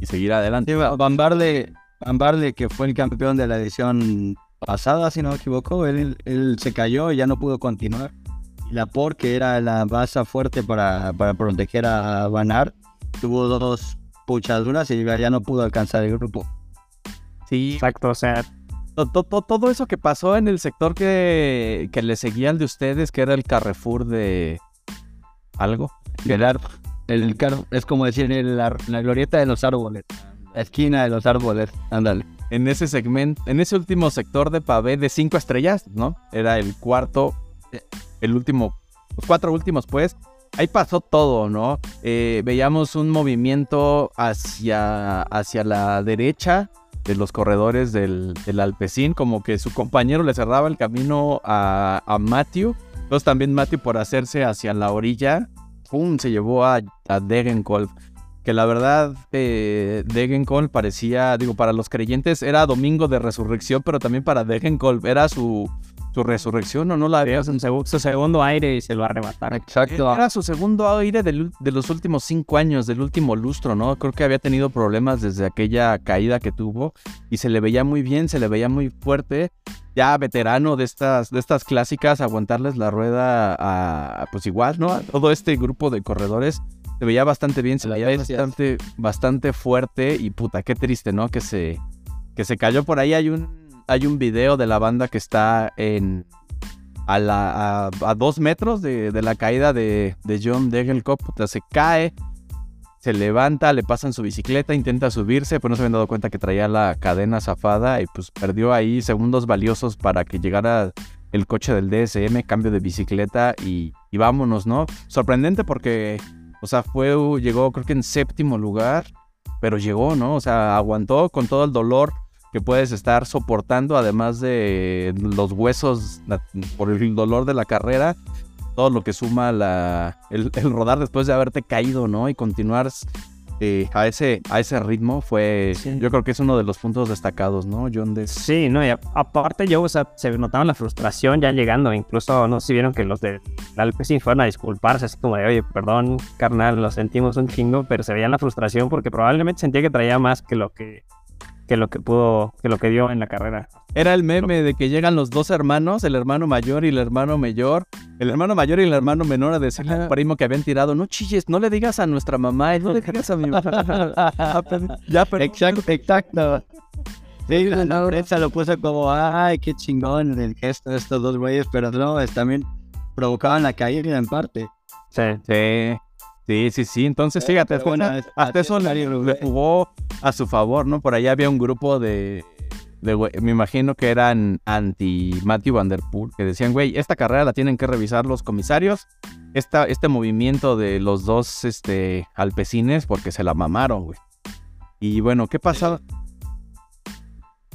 y seguir adelante. Sí, Van Barle, Van Barle, que fue el campeón de la edición pasada, si no me equivoco, él, él se cayó y ya no pudo continuar. Y Laporte, que era la base fuerte para, para proteger a Van Aert, tuvo dos puchaduras y ya no pudo alcanzar el grupo. Sí, Exacto, o sea, todo eso que pasó en el sector que, que le seguía al de ustedes, que era el Carrefour de algo. Gerard, el carro, es como decir el- la, la glorieta de los árboles, la esquina de los árboles, ándale. En ese segmento, en ese último sector de pavé de cinco estrellas, ¿no? Era el cuarto, el último, los cuatro últimos, pues. Ahí pasó todo, ¿no? Eh, veíamos un movimiento hacia, hacia la derecha de los corredores del, del Alpecin, como que su compañero le cerraba el camino a, a Matthew. Entonces también Matthew por hacerse hacia la orilla, ¡pum! se llevó a, a Degenkolb. Que la verdad, eh, Degenkolb parecía, digo, para los creyentes era domingo de resurrección, pero también para Degenkolb era su, su resurrección o no la. Su, segu- su segundo aire y se lo arrebataron. Exacto. Era su segundo aire del- de los últimos cinco años, del último lustro, ¿no? Creo que había tenido problemas desde aquella caída que tuvo y se le veía muy bien, se le veía muy fuerte. Ya veterano de estas, de estas clásicas, aguantarles la rueda a, pues igual, ¿no? A todo este grupo de corredores se veía bastante bien, se veía bastante, bastante fuerte y puta, qué triste, ¿no? Que se, que se cayó por ahí. Hay un, hay un video de la banda que está en, a, la, dos metros de, la caída de, de John Degelkop, se cae, se levanta, le pasan su bicicleta, intenta subirse, pero no se habían dado cuenta que traía la cadena zafada y pues perdió ahí segundos valiosos para que llegara el coche del DSM, cambio de bicicleta y, y vámonos, ¿no? Sorprendente porque, o sea, fue, llegó creo que en séptimo lugar, pero llegó, ¿no? O sea, aguantó con todo el dolor que puedes estar soportando, además de los huesos la- por el dolor de la carrera, todo lo que suma la, el, el rodar después de haberte caído, ¿no? Y continuar eh, a, ese, a ese ritmo fue, Sí. yo creo que es uno de los puntos destacados, ¿no? John de... Sí, no, y a- aparte yo, o sea, se notaba la frustración ya llegando, incluso no sé si vieron que los del Alpecin fueron a disculparse, así como de, oye, perdón, carnal, lo sentimos un chingo, pero se veía la frustración porque probablemente sentía que traía más que lo que, que lo que pudo, que lo que dio en la carrera. Era el meme de que llegan los dos hermanos, el hermano mayor y el hermano mayor. El hermano mayor y el hermano menor a decirle al primo que habían tirado, no chilles, no le digas a nuestra mamá, y no le digas a mi mamá. [LAUGHS] ya, pero... Exacto, exacto. Sí, la, la prensa lo puso como, ay, qué chingón el gesto de estos dos güeyes, pero no, es también provocaban la caída en parte. Sí. Sí, sí, sí, sí. Entonces, fíjate, pero bueno, hasta- es- hasta eso le, jugó a su favor, ¿no? Por ahí había un grupo de, me imagino que eran anti Matthew Van Der Poel, que decían, güey, esta carrera la tienen que revisar los comisarios, esta, este movimiento de los dos este, alpecines, porque se la mamaron, güey. Y bueno, ¿qué pasaba?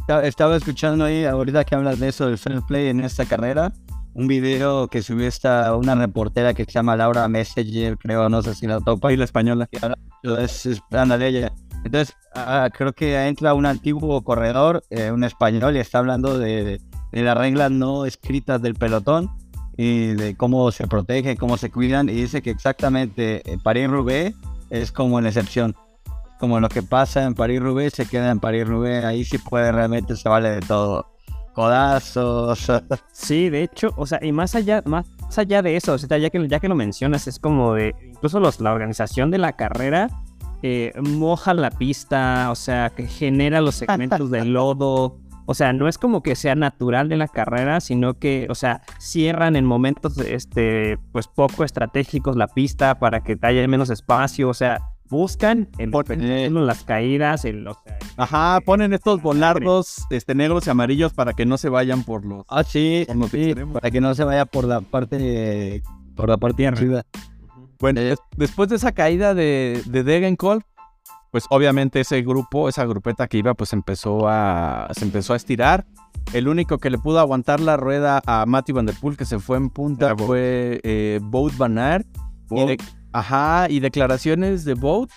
Estaba- Estaba escuchando ahí, ahorita que hablas de eso, del fair play en esta carrera, un video que subió esta, una reportera que se llama Laura Messenger, creo, no sé si la topa. Y la española. Es, es ándale, ella. Entonces, ah, creo que entra un antiguo corredor, eh, un español, y está hablando de, las reglas no escritas del pelotón y de cómo se protegen, cómo se cuidan, y dice que exactamente en París-Roubaix es como en excepción. Como lo que pasa en París-Roubaix se queda en París-Roubaix, ahí sí puede realmente, se vale de todo. Codazos, [LAUGHS] Sí, de hecho, o sea, y más allá, más allá de eso, o sea, ya que, ya que lo mencionas, es como de, incluso los, la organización de la carrera eh, moja la pista, o sea, que genera los segmentos de [LAUGHS] lodo, o sea, no es como que sea natural de la carrera, sino que, o sea, cierran en momentos, este, pues poco estratégicos la pista para que haya menos espacio, o sea, buscan Por- espectáculo, las caídas, el, o sea, Ajá, ponen estos volardos este, negros y amarillos para que no se vayan por los... Ah, sí, Por los sí, extremos. para que no se vaya por la parte, por la parte de arriba. Bueno, des- después de esa caída de, de Degenkolb, pues obviamente ese grupo, esa grupeta que iba, pues empezó a, se empezó a estirar. El único que le pudo aguantar la rueda a Matthew Van Der Poel, que se fue en punta, fue eh, Bout Van Aert. Y de- ajá, y declaraciones de Bout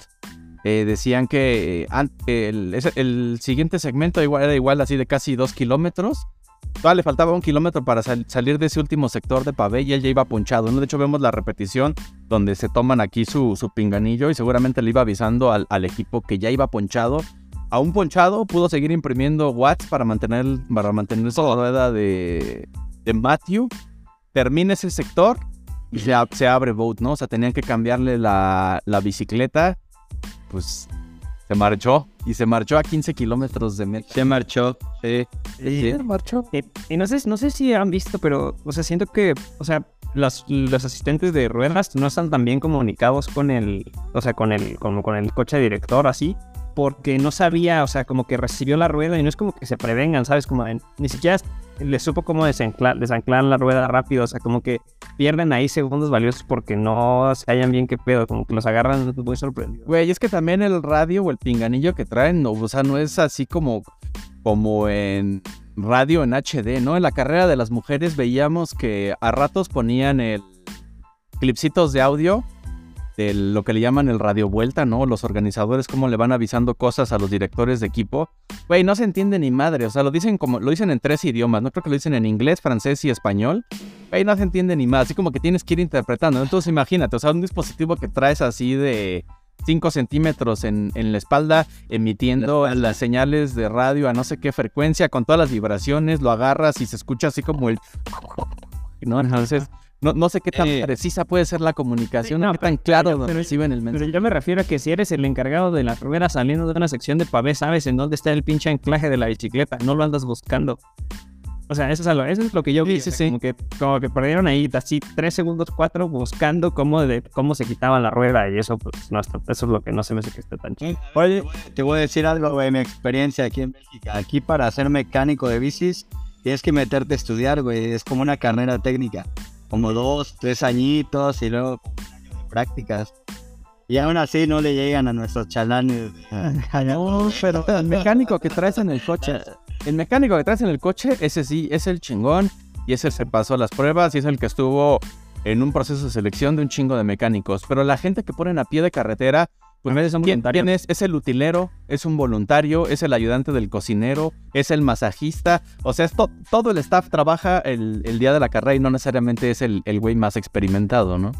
eh, decían que eh, el, el siguiente segmento era igual así de casi dos kilómetros. Todavía le faltaba un kilómetro para sal- salir de ese último sector de pavé y él ya iba ponchado. ¿no? De hecho, vemos la repetición donde se toman aquí su, su pinganillo y seguramente le iba avisando al, al equipo que ya iba ponchado. Aún ponchado, pudo seguir imprimiendo watts para mantener, para mantener esa rueda de, de Matthew. Termina ese sector y se, se abre Boat, ¿no? O sea, tenían que cambiarle la, la bicicleta. Pues se marchó y se marchó a 15 kilómetros de meta. Se marchó, sí. sí. marchó. Eh, y no sé, no sé si han visto, pero, o sea, siento que, o sea, los, los asistentes de ruedas no están tan bien comunicados con el, o sea, con el, como con el coche director, así, porque no sabía, o sea, como que recibió la rueda y no es como que se prevengan, ¿sabes? Como en- ni siquiera le supo cómo desanclar, desanclar la rueda rápido, o sea, como que pierden ahí segundos valiosos porque no se hallan bien qué pedo, como que los agarran muy sorprendidos. Güey, es que también el radio o el pinganillo que traen, no, o sea, no es así como, como en radio en HD, ¿no? En la carrera de las mujeres veíamos que a ratos ponían el clipsitos de audio de lo que le llaman el radio vuelta, ¿no? Los organizadores cómo le van avisando cosas a los directores de equipo. Güey, no se entiende ni madre, o sea, lo dicen como lo dicen en tres idiomas, no creo que lo dicen en inglés, francés y español. Güey, no se entiende ni más, así como que tienes que ir interpretando. Entonces imagínate, o sea, un dispositivo que traes así de 5 centímetros en, en, la espalda, emitiendo las señales de radio a no sé qué frecuencia, con todas las vibraciones, lo agarras y se escucha así como el... ¿no? Entonces, no, no sé qué tan Eh, precisa puede ser la comunicación, no, qué tan claro pero- reciben el Pero mensaje. yo me refiero a que si eres el encargado de la rueda saliendo de una sección de pavé, sabes en dónde está el pinche anclaje de la bicicleta, no lo andas buscando. O sea, eso es, algo- eso es lo que yo Sí, vi, sí, sí. Como, que, como que perdieron ahí así tres segundos, cuatro, buscando cómo, de, cómo se quitaba la rueda y eso, pues, no está- eso es lo que no se me hace que esté tan chido. Oye, te voy a decir algo, güey, mi experiencia aquí en Bélgica. Aquí para ser mecánico de bicis tienes que meterte a estudiar, güey. Es como una carrera técnica. Como dos, tres añitos y luego un año prácticas. Y aún así no le llegan a nuestros chalanes. [LAUGHS] No, pero el mecánico que traes en el coche, el mecánico que traes en el coche, ese sí, es el chingón y ese se pasó las pruebas y es el que estuvo en un proceso de selección de un chingo de mecánicos. Pero la gente que ponen a pie de carretera, pues A veces son ¿quién, voluntarios. quién es? Es el utilero, es un voluntario, es el ayudante del cocinero, es el masajista. O sea, es to- todo el staff trabaja el, el día de la carrera y no necesariamente es el el güey más experimentado, ¿no?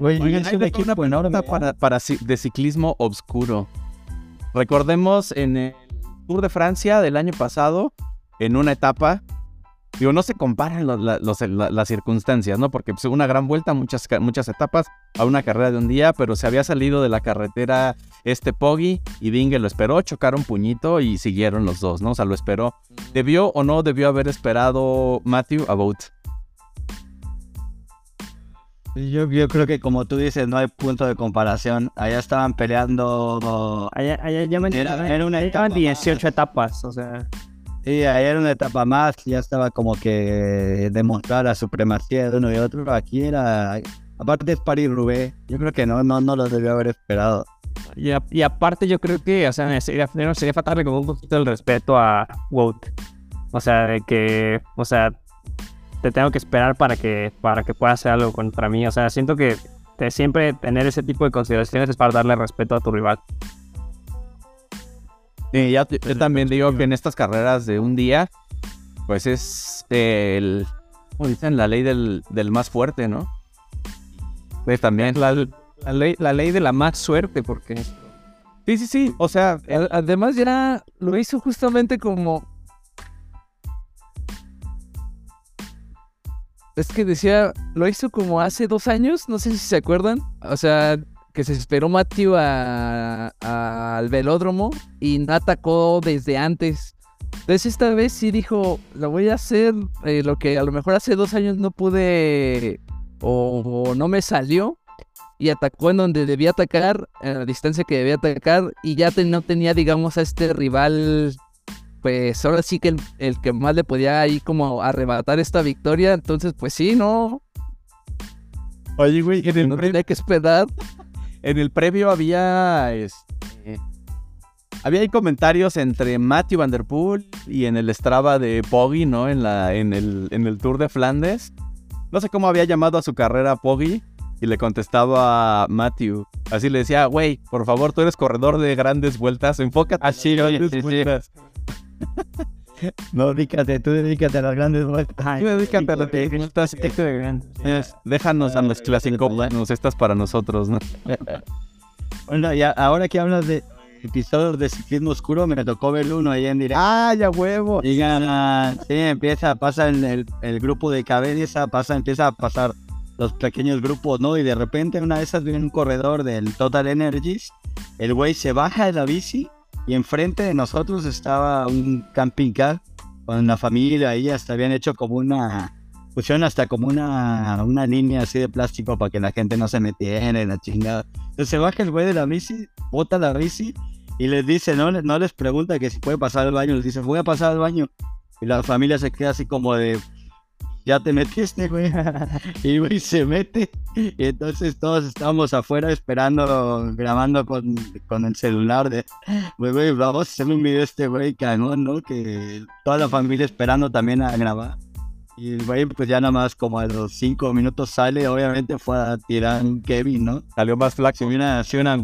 Güey, de equipo una pregunta enorme. para, para de ciclismo obscuro. Recordemos en el Tour de Francia del año pasado, en una etapa, digo, no se comparan lo- la- los- la- las circunstancias, ¿no? Porque pues, una gran vuelta, muchas, ca- muchas etapas, a una carrera de un día, pero se había salido de la carretera este Poggi y Binge lo esperó, chocaron puñito y siguieron los dos, ¿no? O sea, lo esperó. ¿Debió o no debió haber esperado Matthew a Bout? Yo, yo creo que como tú dices, no hay punto de comparación. Allá estaban peleando. Allá, allá ya me Era- era una estaban etapa 18 etapas, o sea. Sí, ahí era una etapa más, ya estaba como que demostrar la supremacía de uno y otro. Aquí era, aparte es París Roubaix, yo creo que no, no, no lo debió haber esperado. Y, aparte yo creo que, o sea, sería, sería faltarle como un poquito el respeto a Wout. O sea, de que, o sea, te tengo que esperar para que, para que pueda hacer algo contra mí. O sea, siento que siempre tener ese tipo de consideraciones es para darle respeto a tu rival. Ya yo también digo que en estas carreras de un día, pues es el, como dicen, la ley del, del más fuerte, ¿no? Pues también. La, la ley, la ley de la más suerte, porque Sí, sí, sí. O sea, Además ya lo hizo justamente como... Es que decía, lo hizo como hace dos años, no sé si se acuerdan. O sea, que se esperó Matthew a- a- al velódromo y no atacó desde antes. Entonces esta vez sí dijo, lo voy a hacer, eh, lo que a lo mejor hace dos años no pude o, o no me salió. Y atacó en donde debía atacar, en la distancia que debía atacar. Y ya te- no tenía, digamos, a este rival pues ahora sí que el, el que más le podía ahí como arrebatar esta victoria. Entonces, pues sí, no, oye, güey, en el, no tenía que esperar. En el previo había, este, había ahí comentarios entre Matthew Van Der Poel y en el Strava de Poggi, ¿no? En, la, en, el, en el Tour de Flandes. No sé cómo había llamado a su carrera Poggi y le contestaba a Matthew. Así le decía, güey, por favor, tú eres corredor de grandes vueltas, enfócate. en Así, las oye, sí, sí. Vueltas". [LAUGHS] No, dedícate, tú dedícate a las grandes vueltas. Tú dedícate a las grandes vueltas. Es- Déjanos a los clásicos, estas para nosotros, ¿no? [LAUGHS] Bueno, ya, ahora que hablas de episodios de ciclismo oscuro, me tocó ver uno ahí en directo. ¡Ah, ya huevo! Digan, sí, empieza, pasa en el, el grupo de cabeza, pasa, empieza a pasar los pequeños grupos, ¿no? Y de repente una de esas viene un corredor del Total Energies, el güey se baja de la bici y enfrente de nosotros estaba un camping car con la familia ahí, hasta habían hecho como una, pusieron hasta como una, una línea así de plástico para que la gente no se metiera en la chingada. Entonces se baja el güey de la bici, bota la bici y les dice, no, no les pregunta que si puede pasar al baño, les dice, voy a pasar al baño. Y la familia se queda así como de, ya te metiste, güey. [LAUGHS] Y güey se mete. Y entonces todos estábamos afuera esperando, grabando con, con el celular de, güey, güey, vamos a hacer un video de este güey cagón, ¿no? Que toda la familia esperando también a grabar. Y el güey, pues ya nada más como a los cinco minutos sale, obviamente fue a tirar un Kevin, ¿no? Salió más flaco. Sí, una, sí, una-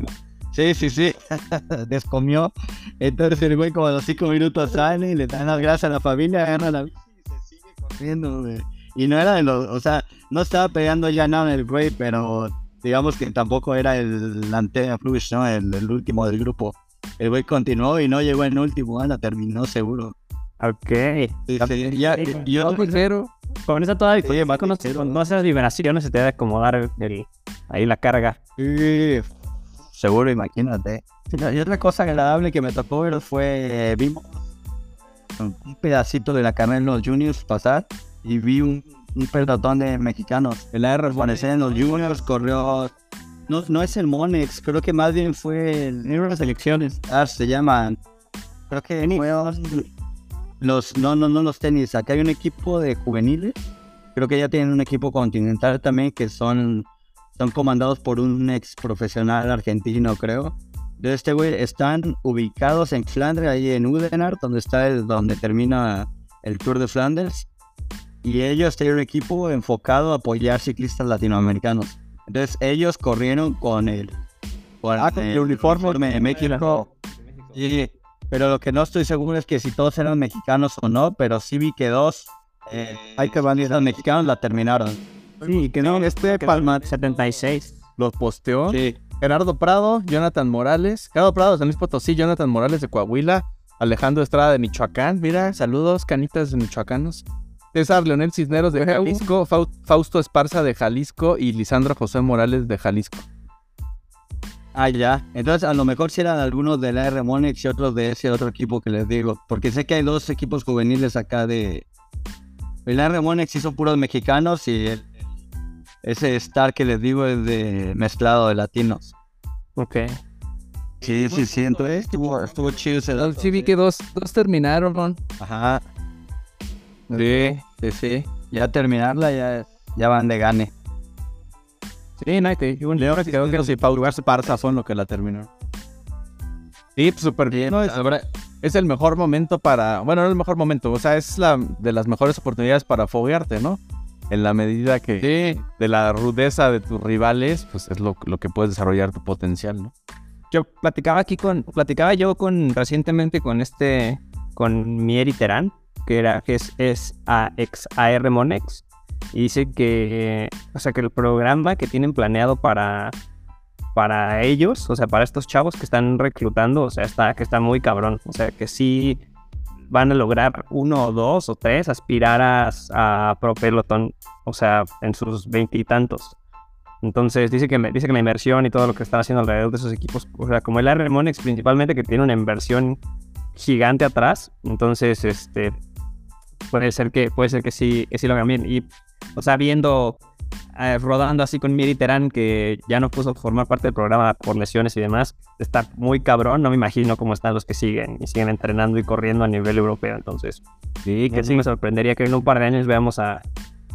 sí, sí, sí, [LAUGHS] descomió. Entonces el güey como a los cinco minutos sale y le dan las gracias a la familia, agarra la bici y se sigue corriendo, güey. Y no era de los, o sea, no estaba pegando ya nada el güey, pero digamos que tampoco era el antena flush, ¿no? El, el último del grupo. El güey continuó y no llegó en último, ah, la terminó seguro. Ok. Sí, sí, ya, yo, Pero Con esa toda más con, ligero, con ¿no? todas esas liberaciones se te debe acomodar el- ahí la carga. Sí, seguro, imagínate. Y otra cosa agradable que me tocó ver fue, eh, vimos un pedacito de la carrera en los juniors pasar y vi un, un pelotón de mexicanos. El AR aparecer en los juniors, corrió... No, no es el Monex, creo que más bien fue... el- unas elecciones. Ah, se llaman... Creo que fueron los... No, no, no los tenis. Acá hay un equipo de juveniles. Creo que ya tienen un equipo continental también que son, son comandados por un ex profesional argentino, creo. De este güey están ubicados en Flandres, ahí en Udenart, donde está el, donde termina el Tour de Flanders. Y ellos tienen un equipo enfocado a apoyar ciclistas latinoamericanos. Entonces ellos corrieron con el, con Ah, con el uniforme de México. Sí, pero lo que no estoy seguro es que si todos eran mexicanos o no, pero sí vi que dos, eh, hay que van los mexicanos la terminaron. Sí, que no, este Palma 76. los posteó. Sí, Gerardo Prado, Jonathan Morales, Gerardo Prado de San Luis Potosí, Jonathan Morales de Coahuila, Alejandro Estrada de Michoacán, mira, saludos, canitas de michoacanos. César Leonel Cisneros de Jalisco, Fau- Fausto Esparza de Jalisco y Lisandro José Morales de Jalisco. ah, ya. Entonces a lo mejor si eran algunos de la R Monex y otros de ese otro equipo que les digo, porque sé que hay dos equipos juveniles acá de... El R Monex sí son puros mexicanos y el- ese Star que les digo es de mezclado de latinos. Ok. Sí, sí, sí, entonces estuvo, estuvo chido ese dato. sí vi que dos, dos terminaron. Ajá. Sí. Sí, sí. Ya terminarla, ya, ya van de gane. Sí, no, que y un- Leo Cisneros y Paulo Esparza son los que la terminaron. Sí, pues, súper bien. No, es, es el mejor momento para. Bueno, no el mejor momento, o sea, es la de las mejores oportunidades para foguearte, ¿no? En la medida que Sí. de la rudeza de tus rivales, pues es lo, lo que puedes desarrollar tu potencial, ¿no? Yo platicaba aquí con, platicaba yo con recientemente con este, con Mieri Terán, que era, que es, es a, ex AR Monex, y dice que, o sea, que el programa que tienen planeado para, para ellos, o sea, para estos chavos que están reclutando, o sea, está, que está muy cabrón, o sea, que sí van a lograr uno o dos o tres aspirar a, a Pro Peloton, o sea, en sus veintitantos. Entonces dice que, me- dice que la inversión y todo lo que están haciendo alrededor de esos equipos, o sea, como el R Monex principalmente que tiene una inversión gigante atrás, entonces este puede ser que puede ser que sí que sí lo hagan bien. Y o sea, viendo eh, rodando así con Miri Terán que ya no puso formar parte del programa por lesiones y demás, está muy cabrón, no me imagino cómo están los que siguen y siguen entrenando y corriendo a nivel europeo, entonces Sí, que sí me sorprendería que en un par de años veamos a,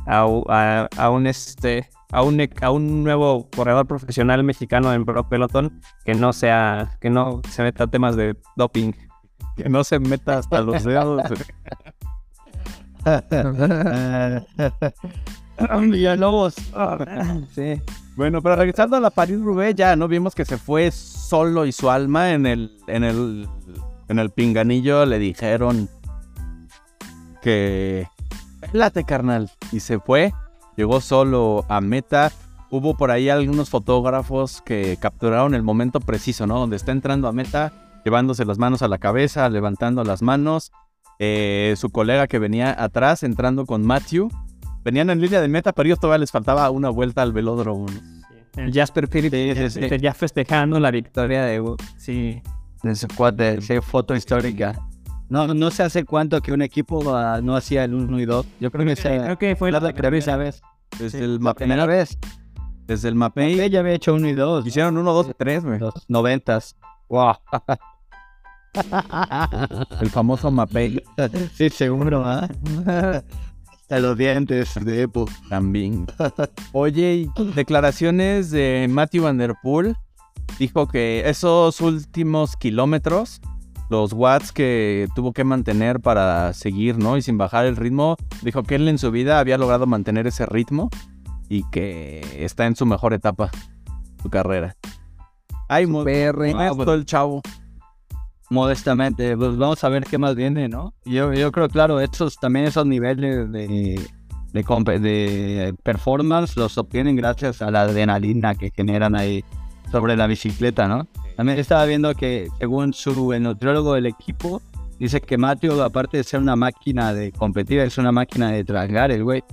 a, a- a un este a un, a un nuevo corredor profesional mexicano en Pro Peloton que no sea que no se meta a temas de doping que no se meta hasta los dedos. [LAUGHS] Villalobos. sí Bueno, pero regresando a la París Roubaix, ya no vimos que se fue solo y su alma en el, en el, en el pinganillo le dijeron que late carnal y se fue, llegó solo a meta. Hubo por ahí algunos fotógrafos que capturaron el momento preciso, ¿no? Donde está entrando a meta, llevándose las manos a la cabeza, levantando las manos. Eh, su colega que venía atrás entrando con Matthew. Venían en línea de meta, pero ellos todavía les faltaba una vuelta al velódromo. ¿no? el Jasper Phillips Sí, sí, sí. este, ya festejando la victoria de sí De su cuate, sí, foto histórica. No, no sé hace cuánto que un equipo ah, no hacía el 1 y 2. Yo creo que esa creo que fue la la primera vez. Desde el La primera vez. Desde el Mapei. Ella había hecho 1 y 2. Hicieron uno, dos, tres, güey. Los noventas. Wow. [LAUGHS] [LAUGHS] El famoso Mapei [LAUGHS] sí, seguro, ¿ah? [LAUGHS] De los dientes de Epo. también. Oye, y declaraciones de Matthew Van Der Poel. Dijo que esos últimos kilómetros los watts que tuvo que mantener para seguir, ¿no? Y sin bajar el ritmo, dijo que él en su vida había logrado mantener ese ritmo y que está en su mejor etapa, su carrera. Ay, modesto el chavo. Modestamente, pues vamos a ver qué más viene, ¿no? Yo, yo creo, claro, estos, también esos niveles de, de, de performance los obtienen gracias a la adrenalina que generan ahí sobre la bicicleta, ¿no? También estaba viendo que, según su el nutriólogo del equipo, dice que Matthew, aparte de ser una máquina de competir, es una máquina de tragar el güey.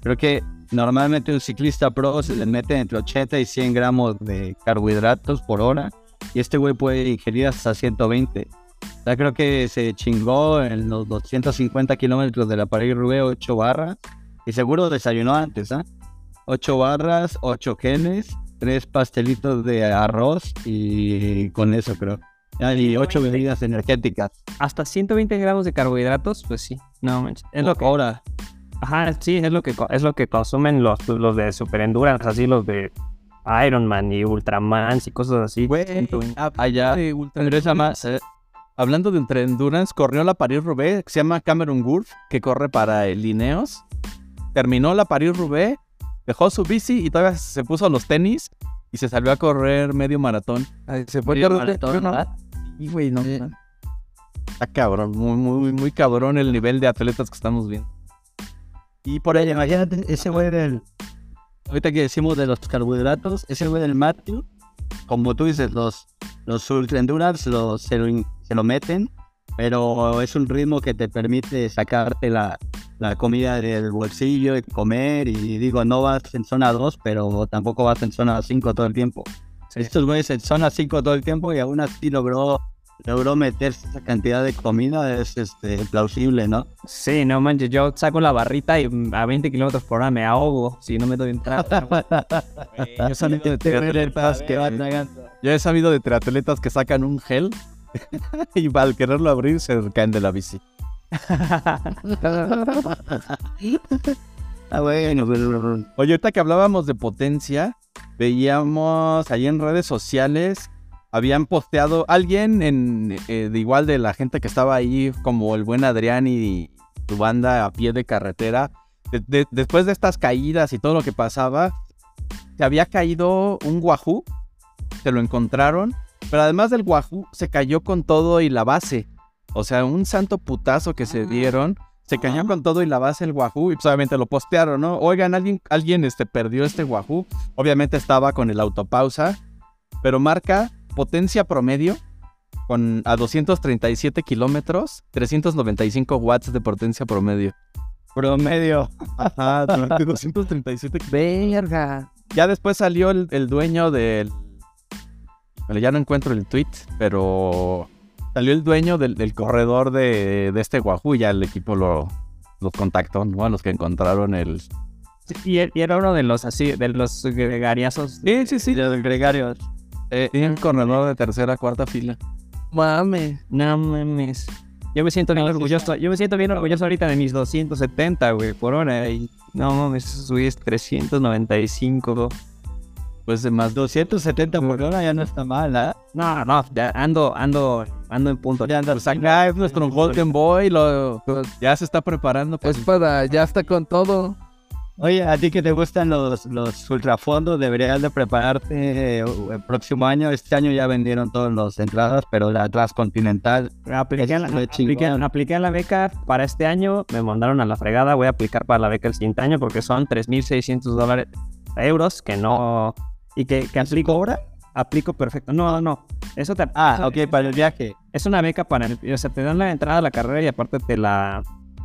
Creo que normalmente un ciclista pro se le mete entre 80 y 100 gramos de carbohidratos por hora y este güey puede ingerir hasta 120. O sea, creo que se chingó en los 250 kilómetros de la París-Roubaix 8 barras y seguro desayunó antes, ¿ah? 8 barras, 8 genes, 3 pastelitos de arroz y con eso creo. Ah, Y 8 bebidas energéticas. Hasta 120 gramos de carbohidratos, pues sí. No, manches. Es lo que, Ahora, ajá, sí, es lo que, es lo que consumen los, los de super endurance, así los de Ironman y Ultramans y cosas así. Güey, 120. allá, de ultra- pero esa más, eh, Hablando de entre endurance, corrió la París-Roubaix, que se llama Cameron Wurf, que corre para el Lineos. Terminó la París-Roubaix, dejó su bici y todavía se puso los tenis y se salió a correr medio maratón. Ay, se fue medio tarde, maratón, ¿no? ¿verdad? Y güey, no. Sí. Está cabrón, muy, muy, muy cabrón el nivel de atletas que estamos viendo. Y por ahí, imagínate, ese güey del. Ahorita que decimos de los carbohidratos, ese güey del Matthew, como tú dices, los, los ultra endurance los, se, lo, se lo meten, pero es un ritmo que te permite sacarte la, la comida del bolsillo y comer. Y digo, no vas en zona 2, pero tampoco vas en zona 5 todo el tiempo. Estos güeyes en zona 5 todo el tiempo y aún así logró, logró meterse esa cantidad de comida, es este, plausible, ¿no? Sí, no manches, yo saco la barrita y mm, a 20 kilómetros por hora me ahogo si no me doy entrada. [LAUGHS] Yo he sabido de triatletas que van Yo he sabido de triatletas que sacan un gel [LAUGHS] y al quererlo abrir se caen de la bici. [LAUGHS] Ah, bueno, Oye, ahorita que hablábamos de potencia, veíamos ahí en redes sociales, habían posteado alguien en eh, de igual de la gente que estaba ahí, como el buen Adrián y tu banda a pie de carretera. de- de- después de estas caídas y todo lo que pasaba, se había caído un guajú, se lo encontraron, pero además del guajú, se cayó con todo y la base. O sea, un santo putazo que se dieron. Se cayó con todo y la base el Wahoo y pues obviamente lo postearon, ¿no? Oigan, alguien, alguien este, perdió este Wahoo. Obviamente estaba con el autopausa, pero marca potencia promedio con a 237 kilómetros, 395 watts de potencia promedio. promedio. Ajá, 237 Verga. Ya después salió el, el dueño del... Bueno, ya no encuentro el tweet, pero salió el dueño del, del corredor de, de este Wahoo ya el equipo lo, los contactó, ¿no? A los que encontraron el... y, y era uno de los así, de los gregariazos. Sí, sí, sí. De los gregarios. Eh, un corredor de tercera, cuarta fila. Mame. No mames. Yo me siento bien orgulloso. Yo me siento bien orgulloso ahorita de mis 270, güey, por hora. Y no mames, subí es 395. Pues de más 270 por hora ya no está mal, ¿ah? No, no, ya ando, ando, ando en punto. Ya andas Pues acá es nuestro Golden Boy, lo, ya se está preparando. Pues, Es para, ya está con todo. Oye, a ti que te gustan los, los ultrafondos, deberías de prepararte eh, el próximo año. Este año ya vendieron todas las entradas, pero la transcontinental. Apliqué, la, apliqué, apliqué la beca para este año, me mandaron a la fregada, voy a aplicar para la beca el siguiente año porque son 3.600 dólares, euros que no... Y que, que aplico ahora, aplico perfecto. No, no, eso te... Ah, ok, para el viaje. Es una beca para... el- o sea, te dan la entrada a la carrera y aparte te la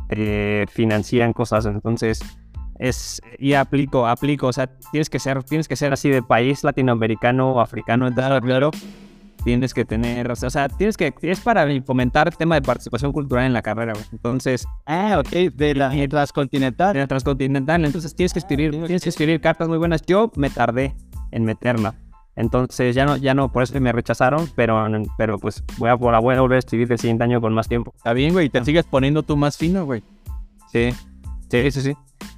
eh, financian cosas, entonces... Es, y aplico, aplico, o sea, tienes que ser, tienes que ser así de país latinoamericano o africano, claro, claro. Tienes que tener, o sea, tienes que, es para fomentar el tema de participación cultural en la carrera, güey. Entonces, Ah, ok, de la transcontinental. en la transcontinental, entonces tienes que escribir, tienes que escribir cartas muy buenas. Yo me tardé en meterla. Entonces ya no, ya no, por eso me rechazaron, pero, pero pues voy a, voy a volver a escribir el siguiente año con más tiempo. está bien, güey, te sigues poniendo tú más fino, güey. Sí, sí, sí, sí.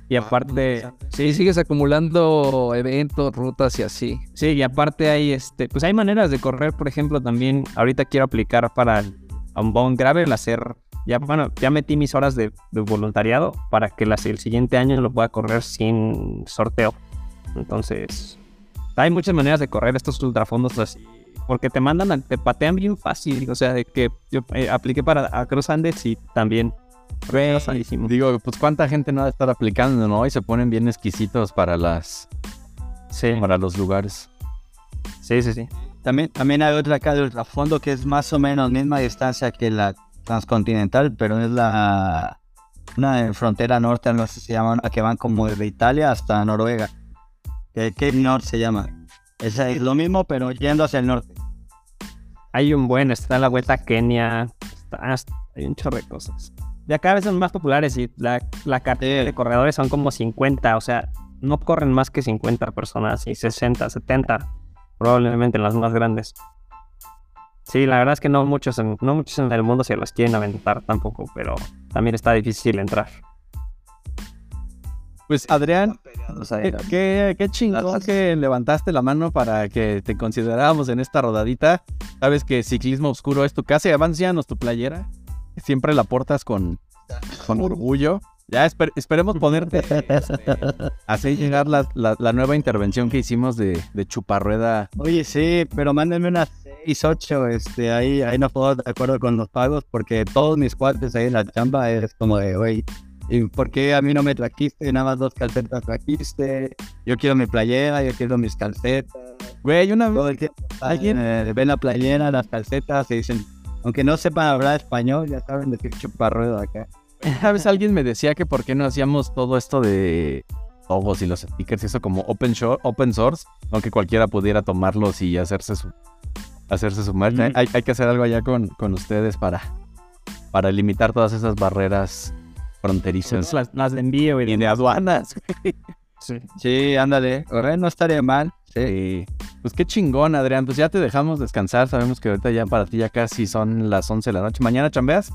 Y aparte, Sí, sigues acumulando eventos, rutas y así. Sí, y aparte hay este, pues hay maneras de correr, por ejemplo, también ahorita quiero aplicar para el un Bone Gravel, hacer, ya, bueno, ya metí mis horas de, de voluntariado para que las, el siguiente año lo pueda correr sin sorteo. Entonces, hay muchas maneras de correr estos ultrafondos así, porque te mandan, a- te patean bien fácil, o sea, de que yo eh, apliqué para a Cruz Andes y también. Digo, pues cuánta gente no va a estar aplicando, ¿no? Y se ponen bien exquisitos para las Sí, para los lugares. sí, sí, sí. También, también hay otra acá de ultrafondo que es más o menos misma distancia que la transcontinental, pero es la una en frontera norte, no sé si se llama, una que van como desde Italia hasta Noruega. Que Cape North se llama. Esa es lo mismo, pero yendo hacia el norte. Hay un buen, está la vuelta a Kenia, está- hay un chorro de cosas. De acá a veces son más populares y la, la cartera de corredores son como 50, o sea, no corren más que 50 personas y 60, 70, probablemente las más grandes. Sí, la verdad es que no muchos en, no muchos en el mundo se los quieren aventar tampoco, pero también está difícil entrar. Pues Adrián, qué, qué, chingón que levantaste la mano para que te consideráramos en esta rodadita. Sabes que Ciclismo Oscuro es tu casa y avancianos tu playera. Siempre la portas con, con orgullo. Ya esper- esperemos ponerte [LAUGHS] hacer llegar la, la- la nueva intervención que hicimos de, de Chuparrueda. Oye, sí, pero mándenme unas 6, 8, este, ahí, ahí no puedo de acuerdo con los pagos, porque todos mis cuates ahí en la chamba es como de, güey, ¿y por qué a mí no me trajiste? Nada más dos calcetas trajiste, yo quiero mi playera, yo quiero mis calcetas, Güey, una vez todo el tiempo ¿Alguien? eh, ven la playera, las calcetas y dicen, aunque no sepan hablar español, ya saben decir chuparruedo acá. ¿Sabes? Alguien me decía que por qué no hacíamos todo esto de logos y los stickers y eso como open, open source, aunque cualquiera pudiera tomarlos y hacerse su hacerse su merch. Mm. Hay, hay que hacer algo allá con, con ustedes para, para limitar todas esas barreras fronterizas Las, las de envío y y de aduanas. Sí. [LAUGHS] Sí, ándale, no estaría mal, sí. Pues qué chingón, Adrián. Pues ya te dejamos descansar. Sabemos que ahorita ya para ti ya casi son las 11 de la noche. ¿Mañana chambeas?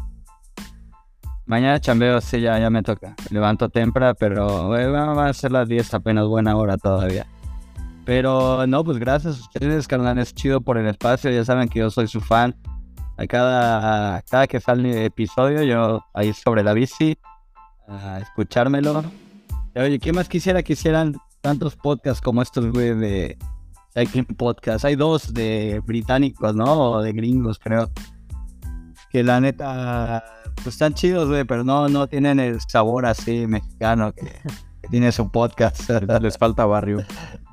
Mañana chambeo, sí, ya, ya me toca. Levanto temprano, pero güey, van a ser las 10 apenas buena hora todavía. Pero no, pues gracias a ustedes, carnal. Es chido por el espacio. Ya saben que yo soy su fan. A cada, cada que sale episodio, yo ahí sobre la bici, a escuchármelo. Oye, ¿qué más quisiera que hicieran tantos podcasts como estos, güey, de Cycling Podcast? Hay dos de británicos, ¿no? O de gringos, creo. Que la neta, pues están chidos, güey, pero no, no tienen el sabor así mexicano que, que tiene su podcast. [LAUGHS] Les falta barrio. [LAUGHS]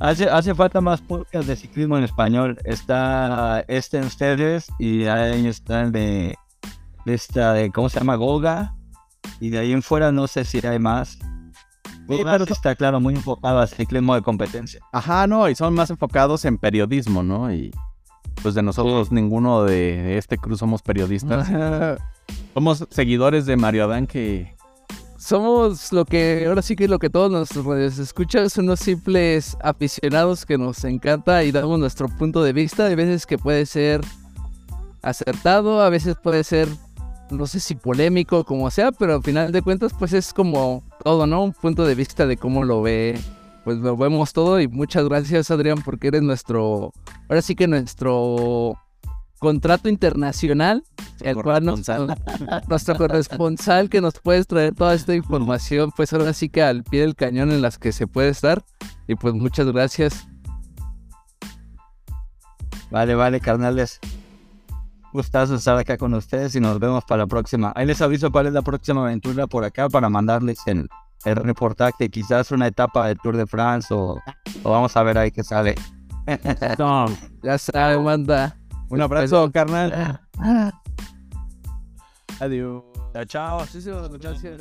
Hace, hace falta más podcast de ciclismo en español. Está este en ustedes y ahí está el de, de esta de, ¿cómo se llama? Goga. Y de ahí en fuera no sé si hay más. Sí está claro, muy enfocado al ciclismo de competencia. Ajá, no, y son más enfocados en periodismo, ¿no? Y pues de nosotros ninguno de este cruz somos periodistas. [LAUGHS] somos seguidores de Mario Adán que Somos lo que, ahora sí que lo que todos nuestros redes escuchas, unos simples aficionados que nos encanta y damos nuestro punto de vista. Hay veces que puede ser acertado, a veces puede ser, no sé si polémico, como sea, pero al final de cuentas, pues es como todo, ¿no? Un punto de vista de cómo lo ve, pues lo vemos todo. Y muchas gracias, Adrián, porque eres nuestro, ahora sí que nuestro contrato internacional, el cual nos, [LAUGHS] nuestro corresponsal que nos puedes traer toda esta información, pues ahora sí que al pie del cañón en las que se puede estar. Y pues muchas gracias. Vale, vale, carnales. Gustazo estar acá con ustedes y nos vemos para la próxima. Ahí les aviso cuál es la próxima aventura por acá para mandarles el, el reportaje. Quizás una etapa del Tour de France o, o vamos a ver ahí qué sale. No, Ya sabe, manda. un abrazo, carnal. Adiós. Chao, chao. Sí, sí, gracias.